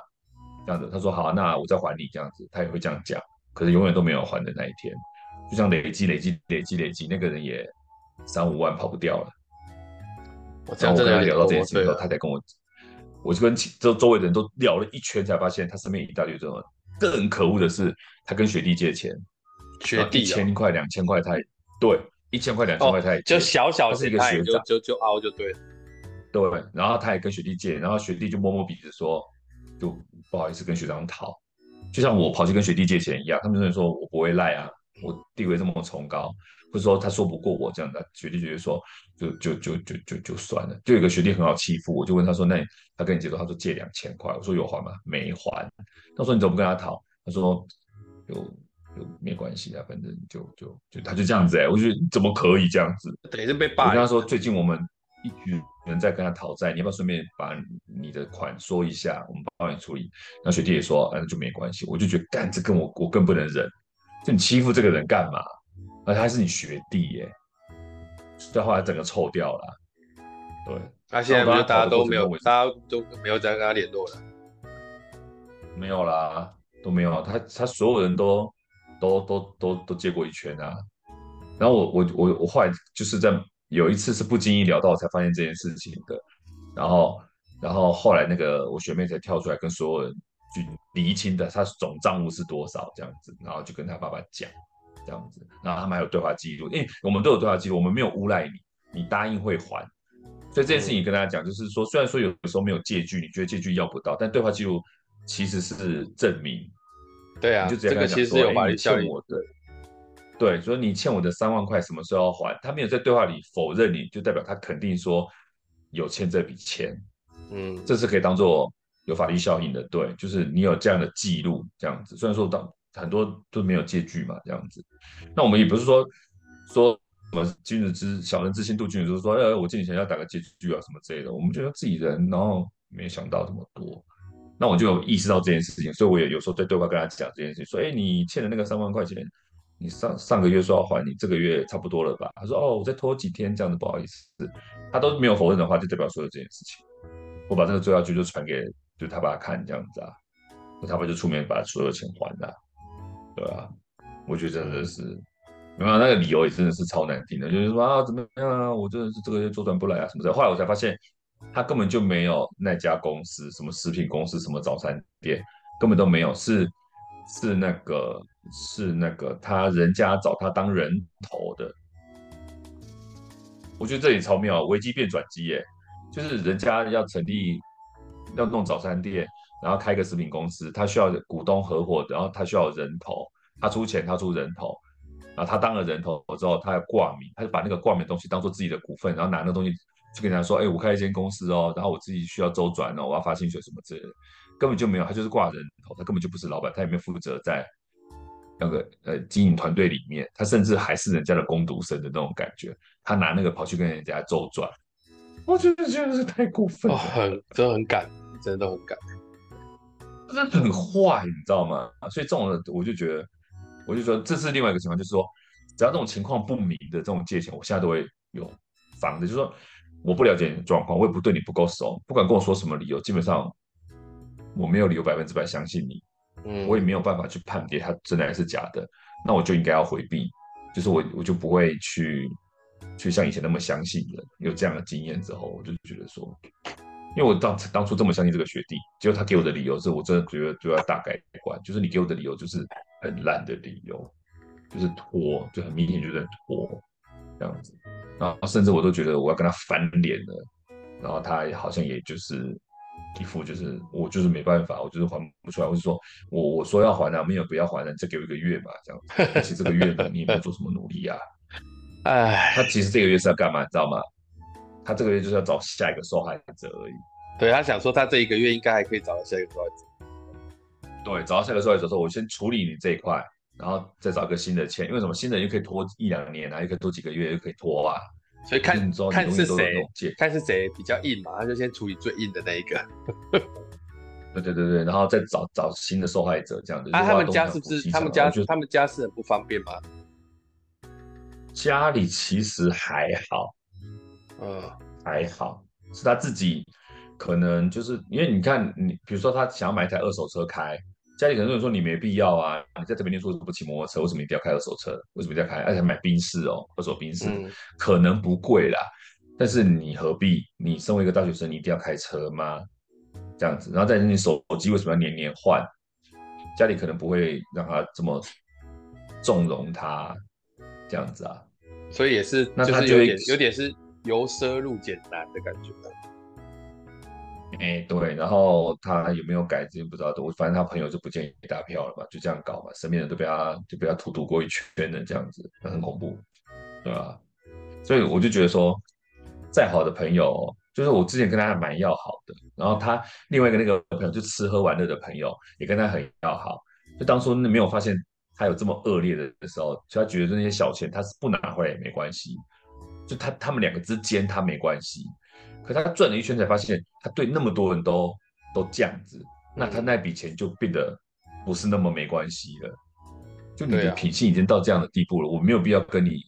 这样子，他说好，那我再还你这样子，他也会这样讲，可是永远都没有还的那一天，就像累积累积累积累积，那个人也三五万跑不掉了。我这样真的聊到这件事之后，他才跟我，我就跟周周围的人都聊了一圈，才发现他身边一大堆这种。更可恶的是，他跟学弟借钱，学弟一千块两千块，他也对一千块两千块，他也就小小是一个学长，就就就凹就对了，对，然后他也跟学弟借，然后学弟就摸摸鼻子说。就不好意思跟学长讨，就像我跑去跟学弟借钱一样，他们就说我不会赖啊，我地位这么崇高，或者说他说不过我这样的，学弟觉得说就就就就就就算了。就有个学弟很好欺负，我就问他说，那他跟你借多少？他说借两千块，我说有还吗？没还。他说你怎么不跟他讨？他说有就没关系啊，反正就就就他就这样子哎、欸，我觉得怎么可以这样子？等于是被霸。我跟他说最近我们。一群人在跟他讨债，你要不要顺便把你的款说一下，我们帮你处理。那学弟也说，那、啊、就没关系。我就觉得，干这跟我我更不能忍，就你欺负这个人干嘛？而且还是你学弟耶，再后来整个臭掉了。对，那、啊、现在不是大家都没有，大家都没有再跟他联络了？没有啦，都没有。他他所有人都都都都都借过一圈啊。然后我我我我后来就是在。有一次是不经意聊到，我才发现这件事情的，然后，然后后来那个我学妹才跳出来跟所有人去厘清的，他总账务是多少这样子，然后就跟他爸爸讲这样子，然后他们还有对话记录，因为我们都有对话记录，我们没有诬赖你，你答应会还，所以这件事情跟大家讲，就是说虽然说有时候没有借据，你觉得借据要不到，但对话记录其实是证明，对啊，就这个其实有法律效力的。对，所以你欠我的三万块什么时候要还？他没有在对话里否认你，就代表他肯定说有欠这笔钱。嗯，这是可以当做有法律效应的。对，就是你有这样的记录，这样子。虽然说当很多都没有借据嘛，这样子。那我们也不是说说什么君子之小人之心度君子，就是说，哎，我借你钱要打个借据啊什么之类的。我们觉得自己人，然后没想到这么多。那我就有意识到这件事情，所以我也有时候在对话跟他讲这件事情，说，哎，你欠的那个三万块钱，你上上个月说要还，你这个月差不多了吧？他说，哦，我再拖几天，这样子不好意思。他都没有否认的话，就代表说有这件事情。我把这个追下去就传给就他爸看这样子啊，那他爸就出面把所有钱还了，对吧？我觉得真的是，没有那个理由也真的是超难听的，就是说啊怎么样啊，我真的是这个月周转不来啊什么的。后来我才发现。他根本就没有那家公司，什么食品公司，什么早餐店，根本都没有，是是那个是那个他人家找他当人头的。我觉得这里超妙，危机变转机耶，就是人家要成立要弄早餐店，然后开个食品公司，他需要股东合伙，然后他需要人头，他出钱，他出人头，然后他当了人头之后，他要挂名，他就把那个挂名的东西当做自己的股份，然后拿那东西。就跟人家说，哎、我开一间公司哦，然后我自己需要周转哦，我要发薪水什么之类的，根本就没有，他就是挂人头，他根本就不是老板，他也没有负责在那个呃经营团队里面，他甚至还是人家的工读生的那种感觉，他拿那个跑去跟人家周转，我觉得真的是太过分了，哦、很真的很敢，真的都很敢，真的很坏，你知道吗？所以这种我就觉得，我就说这是另外一个情况，就是说只要这种情况不明的这种借钱，我现在都会有防的，就是说。我不了解你的状况，我也不对你不够熟，不管跟我说什么理由，基本上我没有理由百分之百相信你，我也没有办法去判别他真的还是假的，那我就应该要回避，就是我我就不会去去像以前那么相信人。有这样的经验之后，我就觉得说，因为我当当初这么相信这个学弟，结果他给我的理由是我真的觉得就要大改观，就是你给我的理由就是很烂的理由，就是拖，就很明显就是拖这样子。然后甚至我都觉得我要跟他翻脸了，然后他好像也就是一副就是我就是没办法，我就是还不出来，或者说我我说要还啊，没有不要还了，再给我一个月嘛，这样子。而且这个月呢，你也没有做什么努力啊。哎，他其实这个月是要干嘛，你知道吗？他这个月就是要找下一个受害者而已。对，他想说他这一个月应该还可以找到下一个受害者。对，找到下一个受害者的时候，我先处理你这一块。然后再找一个新的签，因为什么？新的又可以拖一两年啊，又可以拖几个月，又可以拖啊。所以看看是谁，看是谁比较硬嘛，他就先处理最硬的那一个。对对对对，然后再找找新的受害者这样子。啊，他们家是不是？他们家他们家是很不方便吗？家里其实还好，嗯，还好，是他自己可能就是因为你看你，比如说他想要买一台二手车开。家里可能有人说你没必要啊，你在这边念书怎么不骑摩托车？为什么一定要开二手车？为什么一定要开？而且买宾士哦，二手宾士、嗯、可能不贵啦，但是你何必？你身为一个大学生，你一定要开车吗？这样子，然后再你手机为什么要年年换？家里可能不会让他这么纵容他这样子啊，所以也是，那他就有点有点是由奢入俭难的感觉。哎，对，然后他有没有改，这不知道。我反正他朋友就不建议打票了嘛，就这样搞嘛，身边人都被他就被他荼毒过一圈了，这样子，很恐怖，对吧？所以我就觉得说，再好的朋友，就是我之前跟他还蛮要好的，然后他另外一个那个朋友就吃喝玩乐的朋友也跟他很要好，就当初没有发现他有这么恶劣的时候，所以他觉得那些小钱他是不拿回来也没关系，就他他们两个之间他没关系。可他转了一圈才发现，他对那么多人都都这样子，那他那笔钱就变得不是那么没关系了。就你的品性已经到这样的地步了，我没有必要跟你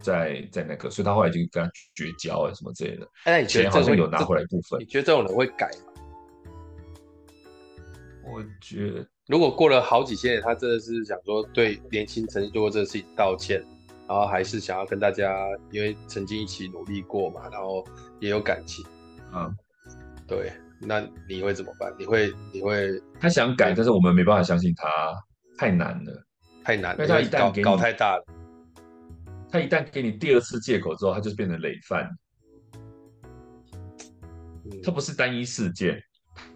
再再那个，所以他后来就跟他绝交啊什么之类的。哎，你觉得好像有拿回来部分？你觉得这种人会改吗？我觉得，如果过了好几千年，他真的是想说对年轻曾经做过这个事情道歉。然后还是想要跟大家，因为曾经一起努力过嘛，然后也有感情，嗯，对，那你会怎么办？你会你会他想改，但是我们没办法相信他，太难了，太难了，因为他一旦给你搞太大了，他一旦给你第二次借口之后，他就是变成累犯，嗯，他不是单一事件，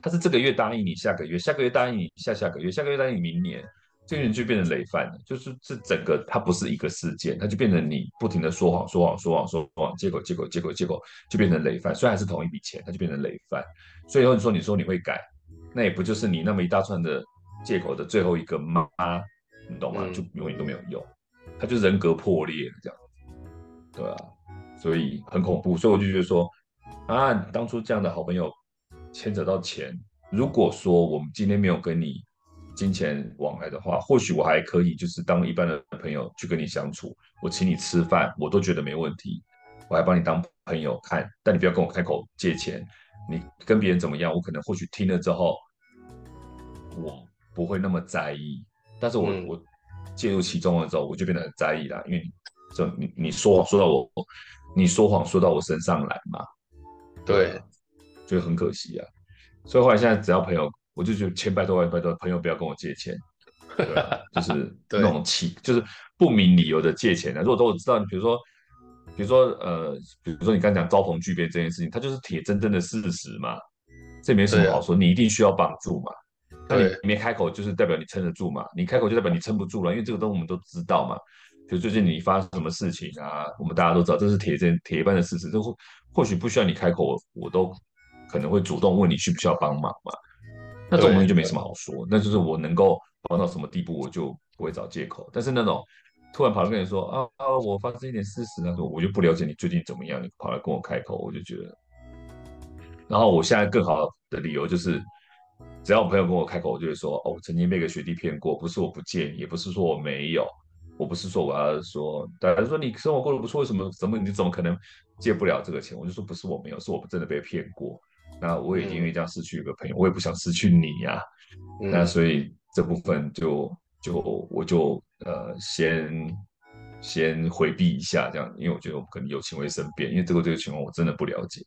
他是这个月答应你，下个月，下个月答应你，下下个月，下个月答应你，明年。这个人就变成累犯了，就是这整个它不是一个事件，它就变成你不停的说谎、说谎、说谎、说谎，结果、结果、结果、结果就变成累犯。虽然还是同一笔钱，它就变成累犯。所以后你说你说你会改，那也不就是你那么一大串的借口的最后一个吗？你懂吗？嗯、就永远都没有用，他就人格破裂了这样，对啊，所以很恐怖，所以我就觉得说，啊，当初这样的好朋友牵扯到钱，如果说我们今天没有跟你金钱往来的话，或许我还可以就是当一般的朋友去跟你相处，我请你吃饭，我都觉得没问题，我还帮你当朋友看，但你不要跟我开口借钱。你跟别人怎么样？我可能或许听了之后，我不会那么在意。但是我、嗯、我介入其中了之后，我就变得很在意了。因为就你你说谎说到我，你说谎说到我身上来嘛，对，就很可惜啊。所以后来现在只要朋友，我就觉得千拜托万拜托，朋友不要跟我借钱，对啊，就是那种气，就是不明理由的借钱的。如果都我知道，你比如说。比如说，呃，比如说你刚讲遭逢巨变这件事情，它就是铁铮铮的事实嘛，这没什么好说。你一定需要帮助嘛，但你没开口，就是代表你撑得住嘛。你开口就代表你撑不住了，因为这个东西我们都知道嘛。比如最近你发生什么事情啊，我们大家都知道，这是铁证铁一般的事实。这或或许不需要你开口，我都可能会主动问你需不需要帮忙嘛。那这种东西就没什么好说，那就是我能够帮到什么地步，我就不会找借口。但是那种。突然跑来跟你说啊啊，我发生一点事实，那种我就不了解你最近怎么样，你跑来跟我开口，我就觉得。然后我现在更好的理由就是，只要我朋友跟我开口，我就会说哦，我曾经被个学弟骗过，不是我不借你，也不是说我没有，我不是说我要说，大家说你生活过得不错，为什么怎么你怎么可能借不了这个钱？我就说不是我没有，是我真的被骗过。那我也因为这样失去一个朋友，我也不想失去你呀、啊。嗯、那所以这部分就就我就。呃，先先回避一下这样，因为我觉得我可能有情会生变，因为这个这个情况我真的不了解。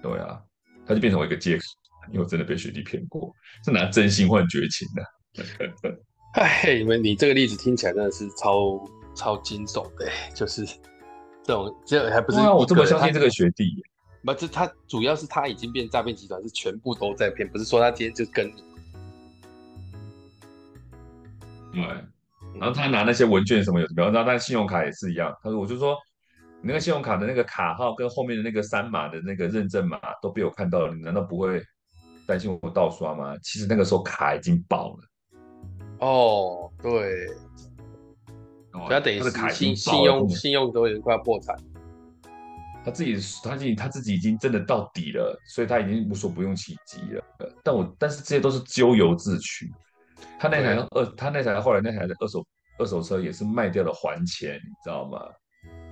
对啊，他就变成我一个借口，因为我真的被学弟骗过，是拿真心换绝情的。哎，你们你这个例子听起来真的是超超惊悚的，就是这种这还不是我这么相信这个学弟，不，这他主要是他已经变诈骗集团，是全部都在骗，不是说他今天就跟你。对。然后他拿那些文件什么有什么，然后他信用卡也是一样。他说：“我就说，你那个信用卡的那个卡号跟后面的那个三码的那个认证码都被我看到了，你难道不会担心我盗刷吗？”其实那个时候卡已经爆了。哦，对，哦，他等于是信信用信用都已经快要破产。他自己他自己他自己已经真的到底了，所以他已经无所不用其极了。但我但是这些都是咎由自取。他那台二，他那台后来那台的二手二手车也是卖掉了还钱，你知道吗？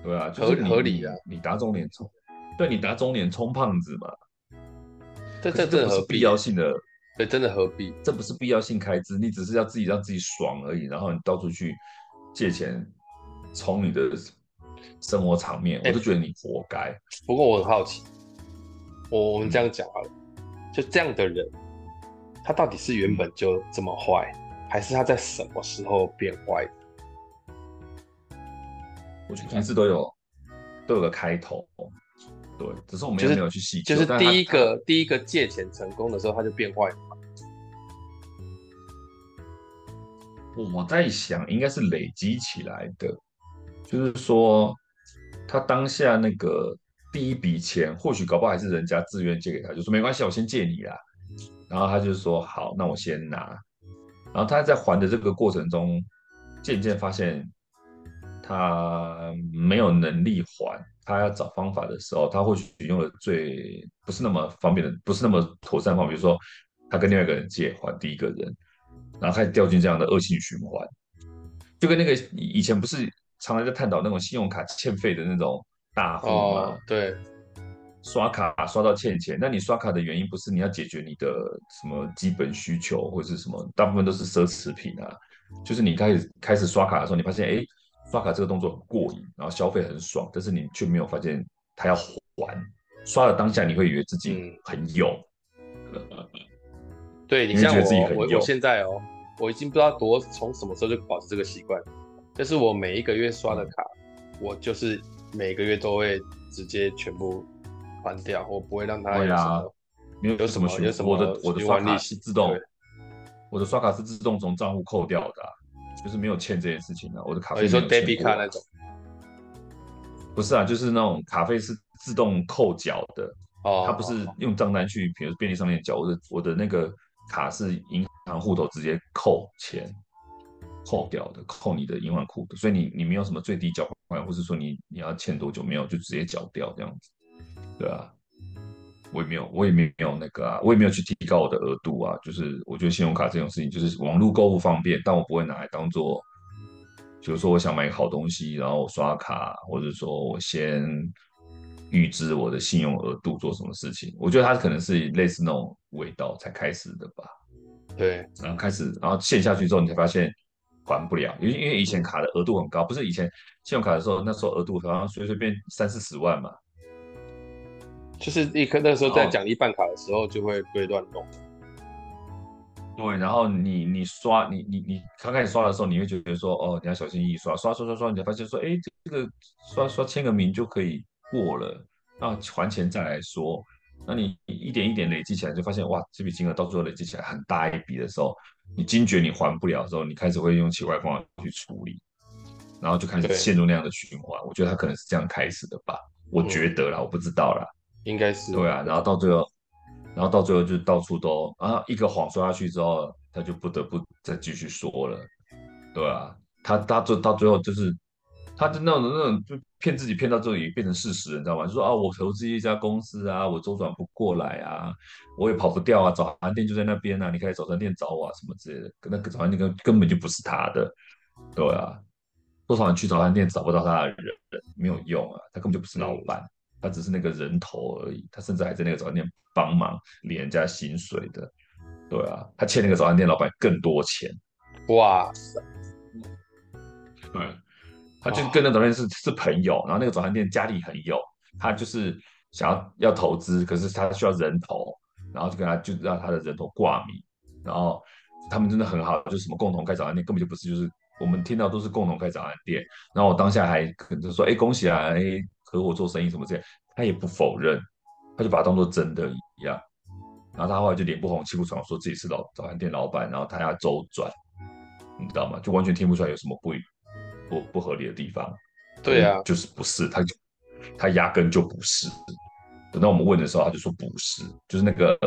对啊，就是合理啊。你打肿脸充，对，你打肿脸充胖子嘛。这这这不是必要性的，对，真的何必？这不是必要性开支，你只是要自己让自己爽而已，然后你到处去借钱充你的生活场面，我就觉得你活该。不过我很好奇，我我们这样讲好了，就这样的人。他到底是原本就这么坏，还是他在什么时候变坏的？我觉得凡事都有都有个开头，对，只是我们也没有去细究。就是第一个第一个借钱成功的时候，他就变坏了。我在想，应该是累积起来的，就是说他当下那个第一笔钱，或许搞不好还是人家自愿借给他，就说没关系，我先借你啦。然后他就说好，那我先拿。然后他在还的这个过程中，渐渐发现他没有能力还。他要找方法的时候，他或许用了最不是那么方便的，不是那么妥善方法。比如说，他跟另外一个人借还第一个人，然后开始掉进这样的恶性循环。就跟那个以前不是常常在探讨那种信用卡欠费的那种大户嘛？哦，对。刷卡刷到欠钱，那你刷卡的原因不是你要解决你的什么基本需求或者是什么？大部分都是奢侈品啊。就是你开始开始刷卡的时候，你发现哎，刷卡这个动作很过瘾，然后消费很爽，但是你却没有发现他要还。刷的当下你会以为自己很有，嗯、对你像我，我我现在哦，我已经不知道多从什么时候就保持这个习惯，就是我每一个月刷的卡，嗯、我就是每个月都会直接全部。还掉，我不会让它有什么，没有有什么有什么，我的我的刷卡是自动，我的刷卡是自动从账户扣掉的，就是没有欠这件事情的。我的卡费你说 debit 卡那种，不是啊，就是那种卡费是自动扣缴的，哦，它不是用账单去，比如便利商店缴，我的我的那个卡是银行户头直接扣钱，扣掉的，扣你的银行库的，所以你你没有什么最低缴款，或是说你你要欠多久没有就直接缴掉这样子，对啊，我也没有我也没有那个啊，我也没有去提高我的额度啊，就是我觉得信用卡这种事情就是网络购物方便，但我不会拿来当做，比如说我想买个好东西，然后我刷卡，或者说我先预支我的信用额度做什么事情，我觉得它可能是类似那种味道才开始的吧。对，然后开始，然后陷下去之后，你才发现还不了，因为因为以前卡的额度很高，不是以前信用卡的时候，那时候额度好像随随便三四十万嘛，就是一颗那时候在奖励办卡的时候就会被乱弄。对，然后你你刷你你你刚开始刷的时候，你会觉得说哦，你要小心翼翼刷，刷刷刷刷，你才发现说，哎，这个刷刷签个名就可以过了，然后还钱再来说。那你一点一点累积起来，就发现哇，这笔金额到最后累积起来很大一笔的时候，你惊觉你还不了的时候，你开始会用奇怪方法去处理，然后就开始陷入那样的循环。我觉得他可能是这样开始的吧，我觉得啦，嗯、我不知道啦，应该是对啊。然后到最后，然后到最后就到处都啊，一个谎说下去之后，他就不得不再继续说了，对啊，他他最到最后就是。他就那种那种就骗自己骗到这里变成事实，你知道吗？就说啊，我投资一家公司啊，我周转不过来啊，我也跑不掉啊，早餐店就在那边啊，你可以早餐店找我啊，什么之类的。那个早餐店根根本就不是他的，对啊，多少人去早餐店找不到他的人，没有用啊，他根本就不是老板，他只是那个人头而已，他甚至还在那个早餐店帮忙领人家薪水的，对啊，他欠那个早餐店老板更多钱，哇塞，对。他就跟那早餐店是是朋友，然后那个早餐店家里很有，他就是想要要投资，可是他需要人头，然后就跟他就让他的人头挂名，然后他们真的很好，就是什么共同开早餐店，根本就不是，就是我们听到都是共同开早餐店，然后我当下还可能就说，哎，恭喜啊，哎，合伙做生意什么这样，他也不否认，他就把它当做真的一样，然后他后来就脸不红气不喘，说自己是老早餐店老板，然后他要周转，你知道吗？就完全听不出来有什么不。不不合理的地方，对啊，就是不是，他就他压根就不是。等到我们问的时候，他就说不是，就是那个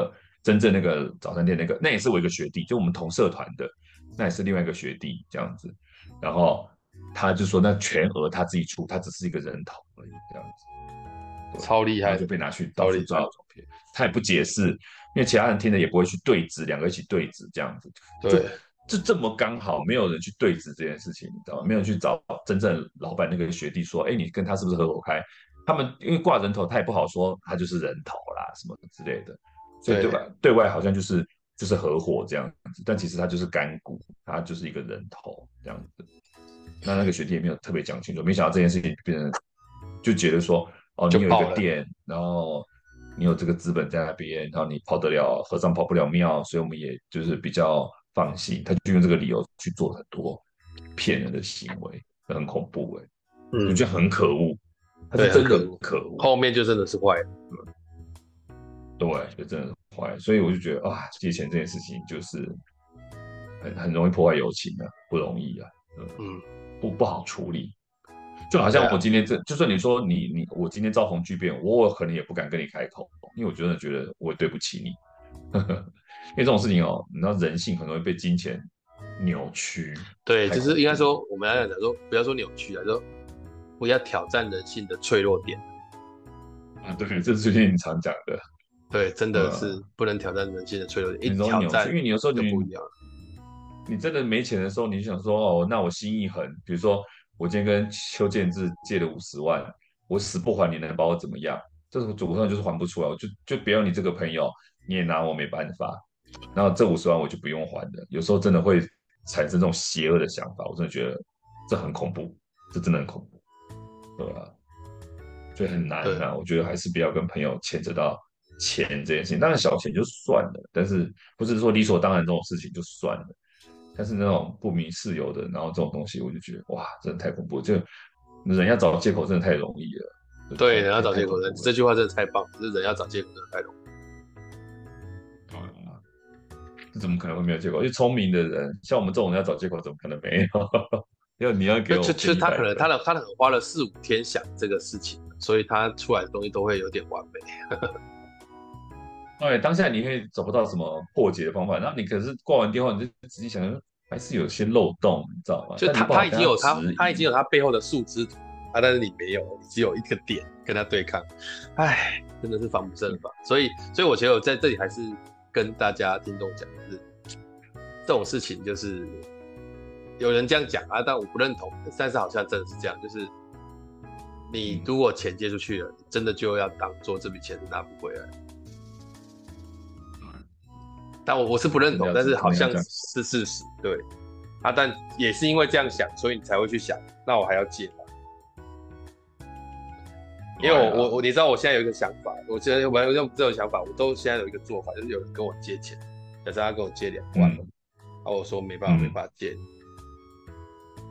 真正那个早餐店那个，那也是我一个学弟，就我们同社团的，那也是另外一个学弟这样子。然后他就说，那全额他自己出，他只是一个人头而已，这样子，超厉害，就被拿去到处抓到照片，他也不解释，因为其他人听了也不会去对质，两个一起对质这样子，对。是这么刚好，没有人去对质这件事情，你知道吗？没有去找真正老板那个学弟说，哎，你跟他是不是合伙开？他们因为挂人头，他也不好说他就是人头啦，什么之类的，所以对吧？对外好像就是就是合伙这样子，但其实他就是干股，他就是一个人头这样子。那那个学弟也没有特别讲清楚，没想到这件事情变成就觉得说，哦，你有一个店，然后你有这个资本在那边，然后你跑得了和尚跑不了庙，所以我们也就是比较。放心，他就用这个理由去做很多骗人的行为，很恐怖哎、欸，嗯，我觉得很可恶，他是真的可恶，后面就真的是坏，对，就真的是坏，所以我就觉得啊，借钱这件事情就是很很容易破坏友情的、啊，不容易啊，嗯，不不好处理，就好像我今天这，就算你说你你我今天遭逢巨变，我可能也不敢跟你开口，因为我真的觉得我对不起你。因为这种事情哦，你知道人性很容易被金钱扭曲。对，就是应该说，我们要讲说，不要说扭曲啊，就不要挑战人性的脆弱点。啊，对，这是最近你常讲的。对，真的是不能挑战人性的脆弱点。一挑战，因为你有时候就不一样。你真的没钱的时候，你就想说哦，那我心一横，比如说我今天跟邱建志借了五十万，我死不还，你能把我怎么样？这种主上就是还不出来，我就就不要你这个朋友。你也拿我没办法，然后这五十万我就不用还的。有时候真的会产生这种邪恶的想法，我真的觉得这很恐怖，这真的很恐怖，对吧？所以很难啊。我觉得还是不要跟朋友牵扯到钱这件事情。当然小钱就算了，但是不是说理所当然这种事情就算了。但是那种不明事由的，然后这种东西，我就觉得哇，真的太恐怖。就人要找借口真的太容易了。对，人要找借口，这句话真的太棒。就是人要找借口真的太容易。这怎么可能会没有借口？因为聪明的人，像我们这种人要找借口，怎么可能没有？因为你要给我，就就他可能他的他可能花了四五天想这个事情，所以他出来的东西都会有点完美。对，当下你会找不到什么破解的方法，然后你可是挂完电话，你就仔细想想，还是有些漏洞，你知道吗？就他他已经有他他已经有他背后的树枝图啊，但是你没有，你只有一个点跟他对抗，哎，真的是防不胜防。所以所以我觉得我在这里还是跟大家听众讲，就是 这种事情就是有人这样讲啊，但我不认同，但是好像真的是这样，就是。你如果钱借出去了，你真的就要当做这笔钱是拿不回来。但我我是不认同，但是好像是事实，对。啊，但也是因为这样想，所以你才会去想，那我还要借吗？因为我我我，你知道我现在有一个想法，我现在我用这种想法，我都现在有一个做法，就是有人跟我借钱，假设他跟我借两万，嗯，啊，我说没办法，没办法借，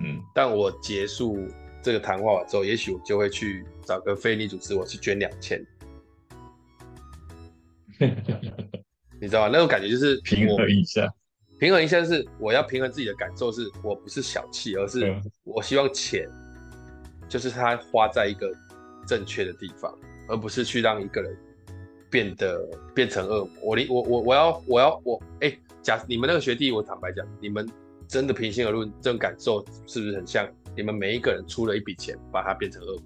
嗯，但我结束。这个谈话完之后，也许我就会去找个非营利组织，我去捐两千。你知道吗？那种感觉就是平衡一下，平衡一下是我要平衡自己的感受，是我不是小气，而是我希望钱就是他花在一个正确的地方，而不是去让一个人变得变成恶魔。我我我我要我要我哎，假你们那个学弟，我坦白讲，你们真的平心而论，这种感受是不是很像？你们每一个人出了一笔钱，把它变成恶魔。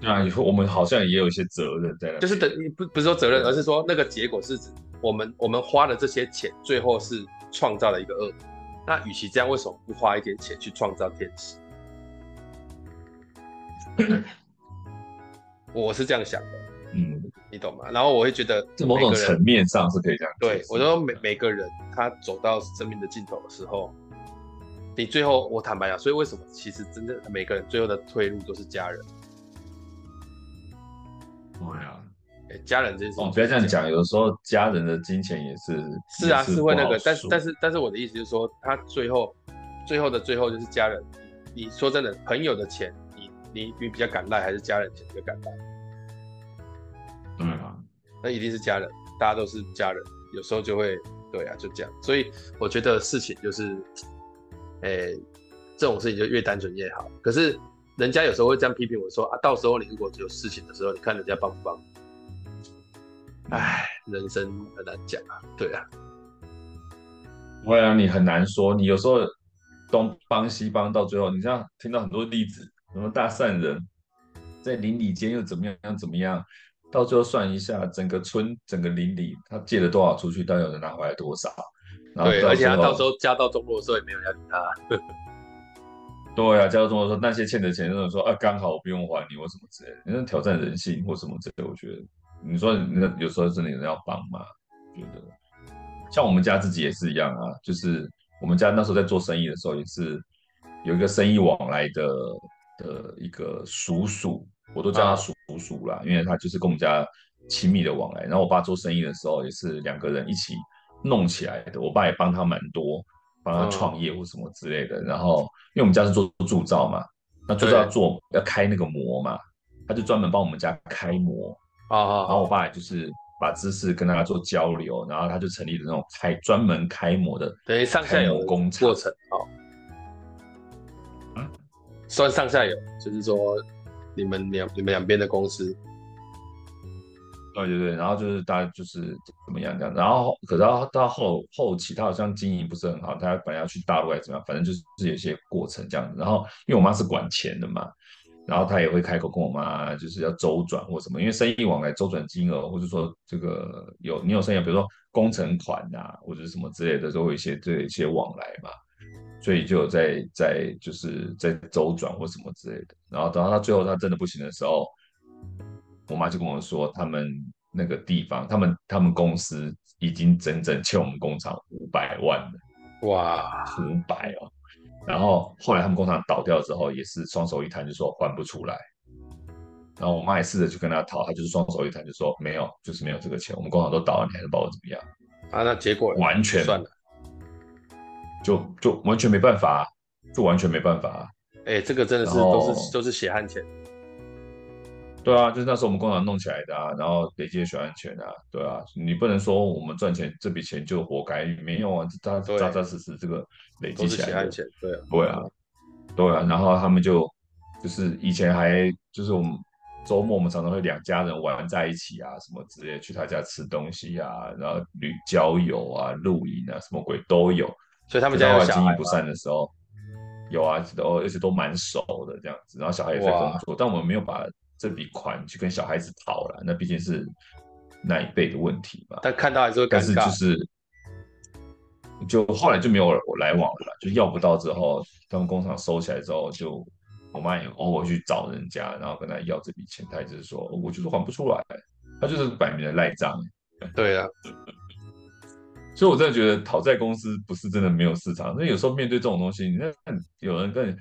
对啊，以后我们好像也有一些责任在那。就是等于不不是说责任，而是说那个结果是指我们我们花了这些钱，最后是创造了一个恶魔。那与其这样，为什么不花一点钱去创造天使？我是这样想的，嗯，你懂吗？然后我会觉得，这某种层面上是可以这样。对，我说每每个人他走到生命的尽头的时候。你最后，我坦白讲，所以为什么其实真的每个人最后的退路都是家人？对啊，家人这件事情，哦，不要这样讲，有的时候家人的金钱也是是啊，是会那个，但是但是但是我的意思就是说，他最后最后的最后就是家人。你说真的，朋友的钱，你你你比较敢赖，还是家人钱比较敢赖？对啊，那一定是家人，大家都是家人，有时候就会对啊，就这样。所以我觉得事情就是。诶、欸，这种事情就越单纯越好。可是人家有时候会这样批评我说啊，到时候你如果有事情的时候，你看人家帮不帮？唉，人生很难讲啊。对啊，会啊，你很难说。你有时候东帮西帮，到最后你像听到很多例子，什么大善人在邻里间又怎么样怎么样，到最后算一下，整个村整个邻里他借了多少出去，到底有人拿回来多少？对，而且他到时候家道中落的时候也没有人要理他。对啊，家道中落的时候，那些欠的钱，那种说啊，刚好我不用还你或什么之类的，你那挑战人性或什么之类的，我觉得，你说那有时候真的有人要帮嘛？觉得，像我们家自己也是一样啊，就是我们家那时候在做生意的时候，也是有一个生意往来的的一个叔叔，我都叫他叔叔啦，啊，因为他就是跟我们家亲密的往来。然后我爸做生意的时候，也是两个人一起。弄起来的，我爸也帮他蛮多，帮他创业或什么之类的。嗯、然后，因为我们家是做铸造嘛，那铸造做要开那个模嘛，他就专门帮我们家开模啊。然后我爸也就是把知识跟大家做交流，然后他就成立了那种开专门开模的，等于上下游工过程啊。算上下游，就是说你们两你们两边的公司。对对对，然后就是大家就是怎么样这样，然后可是到到后后期，他好像经营不是很好，他本来要去大陆还是怎么样，反正就是有些过程这样子。然后因为我妈是管钱的嘛，然后他也会开口跟我妈就是要周转或什么，因为生意往来周转金额，或者说这个有你有生意，比如说工程款啊或者什么之类的，都会一些这一些往来嘛，所以就有在在就是在周转或什么之类的。然后等到他最后他真的不行的时候。我妈就跟我说，他们那个地方，他们他们公司已经整整欠我们工厂五百万了，哇，五百哦。然后后来他们工厂倒掉之后，也是双手一摊，就说还不出来。然后我妈也试着去跟他讨，他就是双手一摊，就说没有，就是没有这个钱。我们工厂都倒了，你还能把我怎么样？啊，那结果完全算了，就就完全没办法，就完全没办法。哎、欸，这个真的是都是都是血汗钱。对啊，就是那时候我们工厂弄起来的啊，然后累积血汗钱啊，对啊，你不能说我们赚钱这笔钱就活该，没有啊，扎扎扎实实这个累积起来的。血汗钱，对啊，对啊，对啊，然后他们就就是以前还就是我们周末我们常常会两家人玩在一起啊，什么之类，去他家吃东西啊，然后旅郊游啊、露营啊，什么鬼都有。所以他们家有小孩经营不善的时候，有啊，都而且都蛮熟的这样子。然后小孩也在工作，但我们没有把这笔款去跟小孩子讨了，那毕竟是那一辈的问题吧。但看到还是会尴尬。但是就是，就后来就没有来往了，就要不到之后，他们工厂收起来之后就。我妈也偶尔去找人家，然后跟他要这笔钱，他就是说，我就是还不出来，他就是摆明的赖账。对啊，所以我真的觉得讨债公司不是真的没有市场。那有时候面对这种东西，你看有人跟你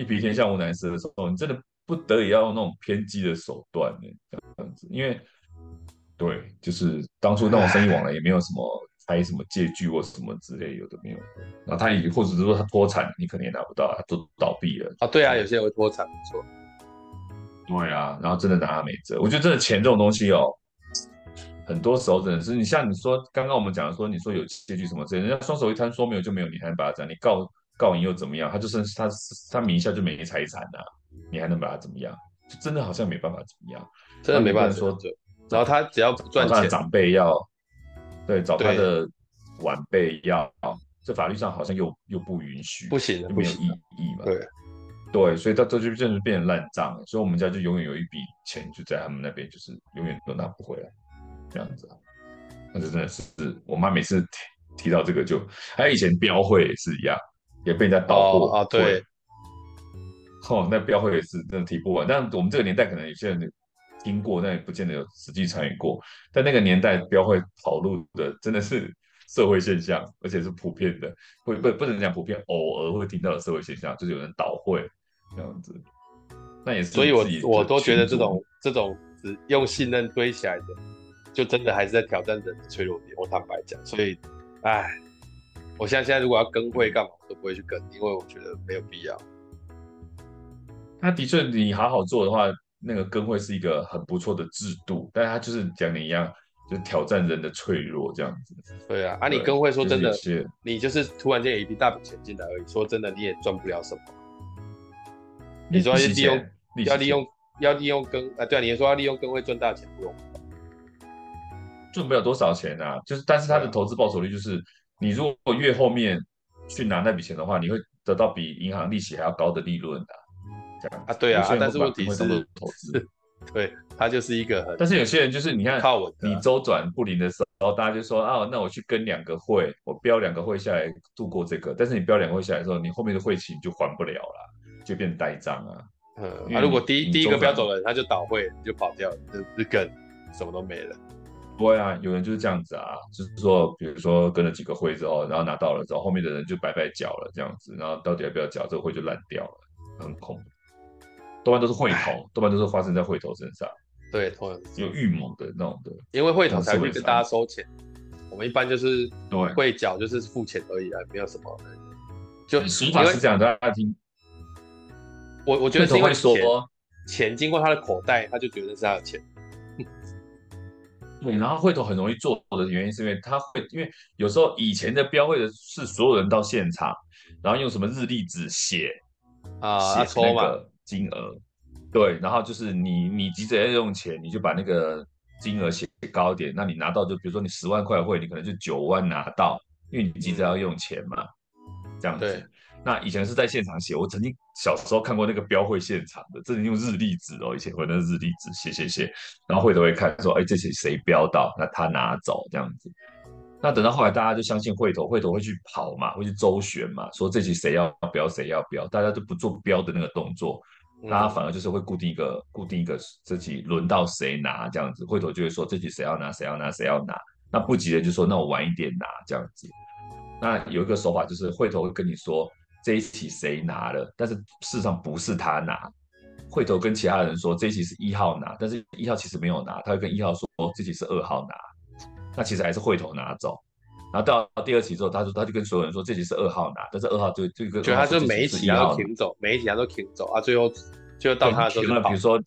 一笔天下无难事的时候，你真的不得已要用那种偏激的手段呢，这样子，因为对，就是当初那种生意往来也没有什么。开什么借据或什么之类，有的没有，然后他也或者是说他脱产，你可能也拿不到，他都倒闭了啊。对啊，有些人会脱产，没错。对啊，然后真的拿他没辙。我觉得真的钱这种东西哦，很多时候真的是你像你说刚刚我们讲的说，你说有借据什么之类，人家双手一摊说没有就没有，你还能把他讲？你告告你又怎么样？他就是他他名下就没财产呐，你还能把他怎么样？就真的好像没办法怎么样，真的没办法说。然后他只要不赚钱，长辈要。对，找他的晚辈要，这法律上好像又又不允许，不行，就没有意义嘛。对，对，所以他这就真的变成烂账，所以我们家就永远有一笔钱就在他们那边，就是永远都拿不回来，这样子。那就真的是，我妈每次提提到这个就，还有以前标会也是一样，也被人家倒货啊。对，哦，那标会也是真的提不完，但我们这个年代可能有些人。听过，但也不见得有实际参与过。但那个年代标会跑路的真的是社会现象，而且是普遍的，不不不能讲普遍，偶尔会听到的社会现象，就是有人倒会这样子。那也是，所以我我都觉得这种这种只用信任堆起来的，就真的还是在挑战人的脆弱点。我坦白讲，所以，哎，我现在现在如果要跟会干嘛，我都不会去跟，因为我觉得没有必要。那的确，你好好做的话。那个跟会是一个很不错的制度，但他就是讲你一样，就是挑战人的脆弱这样子。对啊，啊，你跟会说真的，就是、你就是突然间有一笔大笔钱进来而已。说真的，你也赚不了什么。你说要利用，要利用，要利用跟啊，对啊，你说要利用跟会赚大钱不用，赚不了多少钱啊。就是，但是它的投资报酬率就是，你如果越后面去拿那笔钱的话，你会得到比银行利息还要高的利润的。啊，对啊，但是问题是投资，对，它就是一个很。但是有些人就是你看，靠我，你周转不灵的时候，大家就说啊，那我去跟两个会，我标两个会下来度过这个。但是你标两个会下来的时候，你后面的会期你就还不了了，就变呆账啊。嗯，啊，如果第一第一个标走了，他就倒会，就跑掉了，就跟什么都没了。对啊，有人就是这样子啊，就是说，比如说跟了几个会之后，然后拿到了之后，后面的人就白白缴了这样子，然后到底要不要缴，这个会就烂掉了，很恐怖。多半都是会头，多半都是发生在会头身上。对，有预谋的那种的，因为会头才会跟大家收钱。我们一般就是对会缴，就是付钱而已啊，没有什么。就手法是这样的，大家听。我我觉得是因为说钱经过他的口袋，他就觉得是他的钱。对，然后会头很容易做的原因是因为他会，因为有时候以前的标会的是所有人到现场，然后用什么日历纸写。啊，写那个金额，对，然后就是你你急着要用钱，你就把那个金额写高点，那你拿到就比如说你十万块会，你可能就九万拿到，因为你急着要用钱嘛，这样子。对。那以前是在现场写，我曾经小时候看过那个标会现场的，真的用日历纸哦，以前会那日历纸写写写，然后会头会看说，哎，这些谁标到，那他拿走这样子。那等到后来，大家就相信会头，会头会去跑嘛，会去周旋嘛，说这期谁要标，谁要标，大家都不做标的那个动作，大家反而就是会固定一个，固定一个这期轮到谁拿这样子，会头就会说这期谁要拿，谁要拿，谁要拿，那不急的就说那我晚一点拿这样子。那有一个手法就是会头会跟你说这一期谁拿了，但是事实上不是他拿，会头跟其他人说这一期是一号拿，但是一号其实没有拿，他会跟一号说这期是二号拿。那其实还是会头拿走，然后到第二期之后，他说他就跟所有人说这期是二号拿，但是二号就这个，就他就每一期他都停走，每一期他都停走。啊，最后就到他的时候，比如说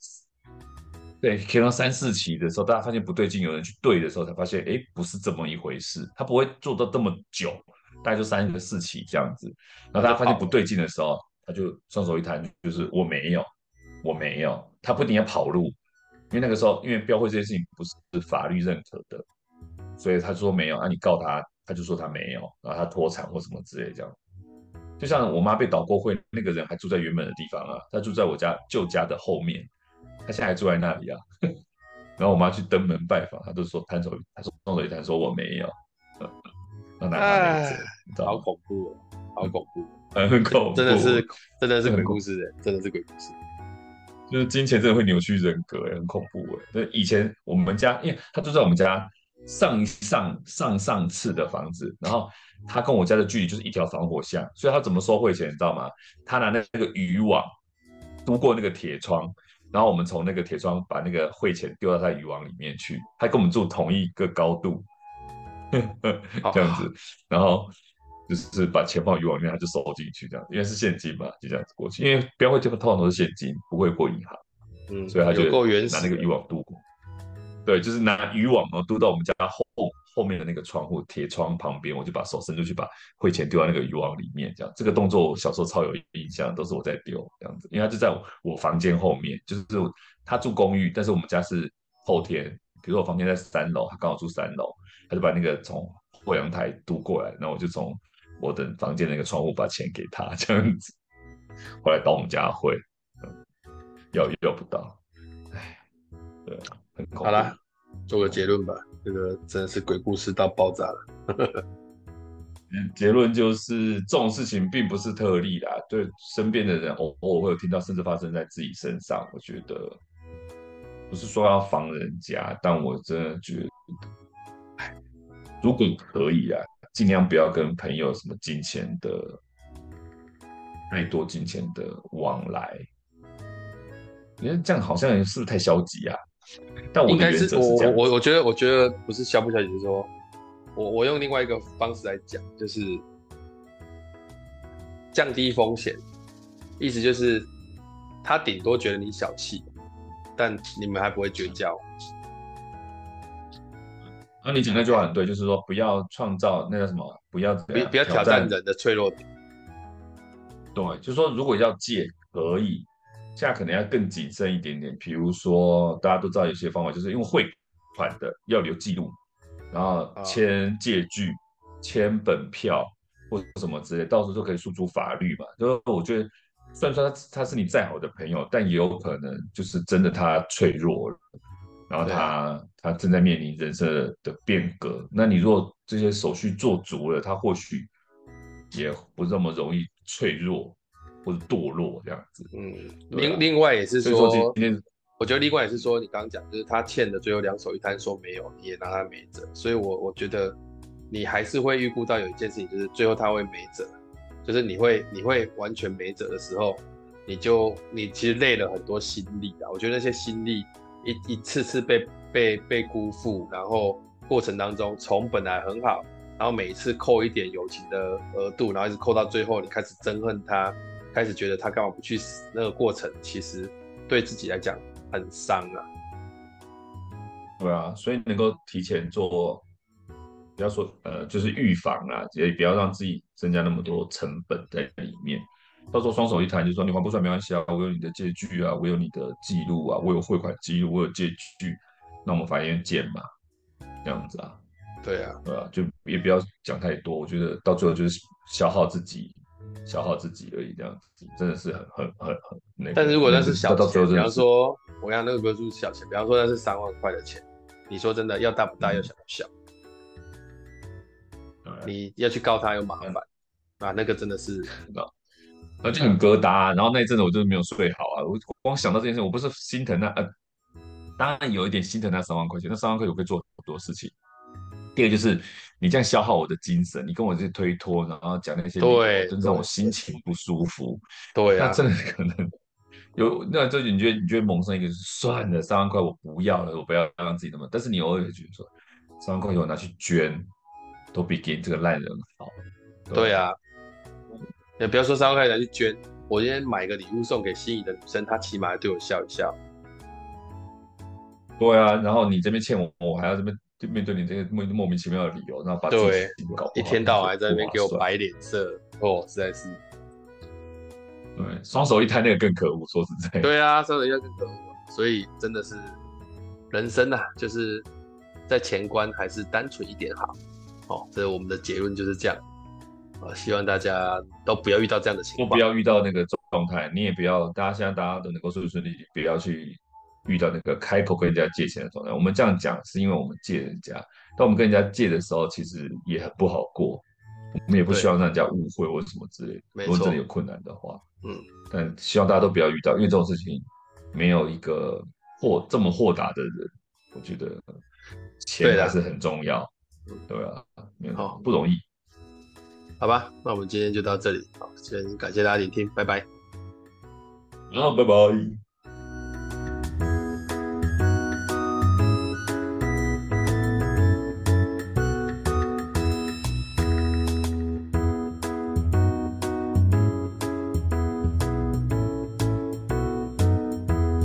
对停到三四期的时候，大家发现不对劲，有人去对的时候，才发现哎，不是这么一回事，他不会做到这么久，大概就三个四起这样子，然后大家发现不对劲的时候，他就双手一摊，就是我没有，我没有，他不一定要跑路。因为那个时候，因为标会这件事情不是法律认可的，所以他说没有，啊，你告他，他就说他没有，然后他脱产或什么之类这样。就像我妈被倒过会，那个人还住在原本的地方啊，他住在我家旧家的后面，他现在还住在那里啊。然后我妈去登门拜访，他就说摊手，他说双手一摊说我没有，让他拿没走，好恐怖哦，好恐怖，嗯、很恐怖，真的是真的是鬼故事哎，真的是鬼故事，就是金钱真的会扭曲人格哎，很恐怖哎。就，以前我们家，因为他住在我们家上上上上次的房子，然后他跟我家的距离就是一条防火巷，所以他怎么收汇钱你知道吗？他拿那个渔网渡过那个铁窗。然后我们从那个铁窗把那个汇钱丢到他渔网里面去，他跟我们住同一个高度，这样子，然后就是把钱放渔网里面，他就收进去，这样，因为是现金嘛，就这样子过去。因为标会这边通常都是现金，不会过银行，嗯，所以他就拿那个渔网渡过。对，就是拿渔网然后渡到我们家后后面的那个窗户铁窗旁边，我就把手伸出去把汇钱丢到那个渔网里面，这样这个动作我小时候超有印象，都是我在丢这样子，因为他就在我，我房间后面，就是他住公寓，但是我们家是后天，比如说我房间在三楼，他刚好住三楼，他就把那个从后阳台渡过来，然后我就从我等房间那个窗户把钱给他这样子，后来到我们家会，要要不到，哎，对。好啦，做个结论吧。这个真的是鬼故事到爆炸了。结论就是这种事情并不是特例啦，对身边的人偶偶尔会有听到，甚至发生在自己身上。我觉得不是说要防人家，但我真的觉得，如果可以啊，尽量不要跟朋友什么金钱的太多金钱的往来。因为这样好像是不是太消极啊？但我应该是我我我觉得我觉得不是消不消极，就是说我我用另外一个方式来讲，就是降低风险，意思就是他顶多觉得你小气，但你们还不会绝交。那、啊、你讲那句话很对，就是说不要创造那个什么，不要不不要挑战人的脆弱点。对，就是说如果要借可以。现在可能要更谨慎一点点，比如说大家都知道有些方法，就是因为汇款的要留记录，然后签借据、签本票或者什么之类，到时候就可以诉诸法律嘛。就是我觉得，虽然说他他是你再好的朋友，但也有可能就是真的他脆弱了，然后他他正在面临人生的变革。那你如果这些手续做足了，他或许也不这么容易脆弱。或者堕落这样子，嗯，另、啊、另外也是说，说今天我觉得另外也是说，你刚刚讲就是他欠的，最后两手一摊说没有，你也拿他没辙，所以我我觉得你还是会预估到有一件事情，就是最后他会没辙，就是你会你会完全没辙的时候，你就你其实累了很多心力啊，我觉得那些心力一一次次被被被辜负，然后过程当中从本来很好，然后每一次扣一点友情的额度，然后一直扣到最后，你开始憎恨他。开始觉得他干嘛不去死？那个过程其实对自己来讲很伤啊。对啊，所以能够提前做，不要说呃，就是预防啊，也不要让自己增加那么多成本在里面。到时候双手一摊，就说你还不出来没关系啊，我有你的借据啊，我有你的记录啊，我有汇款记录，我有借据，那我们法院见嘛，这样子啊。对啊，对啊，就也不要讲太多，我觉得到最后就是消耗自己。消耗自己而已，这样子真的是很很很很那个。但是如果那是小钱，比方说我刚刚那个不是小钱，比方说那是三万块的钱，你说真的要大不大，要小不小？嗯、你要去告他又麻烦啊，那个真的是，而且很疙瘩、啊。然后那一阵子我就是没有睡好啊，我光想到这件事，我不是心疼那呃，当然有一点心疼那三万块钱，那三万块钱我可以做很多事情。第二个就是你这样消耗我的精神，你跟我这些推脱，然后讲那些，对，真的让我心情不舒服。对，那真的可能有，那这你觉得你觉得萌生一个，算了，三万块我不要了，我不要让自己那么。但是你偶尔也觉得说，三万块钱我拿去捐，都比给你这个烂人好。对啊，也不要说三万块钱去捐，我今天买个礼物送给心仪的女生，她起码要对我笑一笑。对啊，然后你这边欠我，我还要这边。就面对你这个莫莫名其妙的理由，然后把自己搞一天到晚还在那边给我摆脸色，哦，实在是。对，双手一摊那个更可恶，说实在。对啊，双手一摊更可恶，所以真的是人生啊，就是在前关还是单纯一点好。哦，这是我们的结论就是这样。啊，希望大家都不要遇到这样的情况，不要遇到那个状态，你也不要，大家现在大家都能够顺顺利利，不要去遇到那个开口跟人家借钱的状态。我们这样讲是因为我们借人家，但我们跟人家借的时候，其实也很不好过。我们也不希望让人家误会或什么之类的。如果真的有困难的话，嗯，但希望大家都不要遇到，因为这种事情没有一个豁这么豁达的人，我觉得钱还是很重要。对啊，好，不容易。好吧，那我们今天就到这里。好，先感谢大家聆听，拜拜。好，拜拜。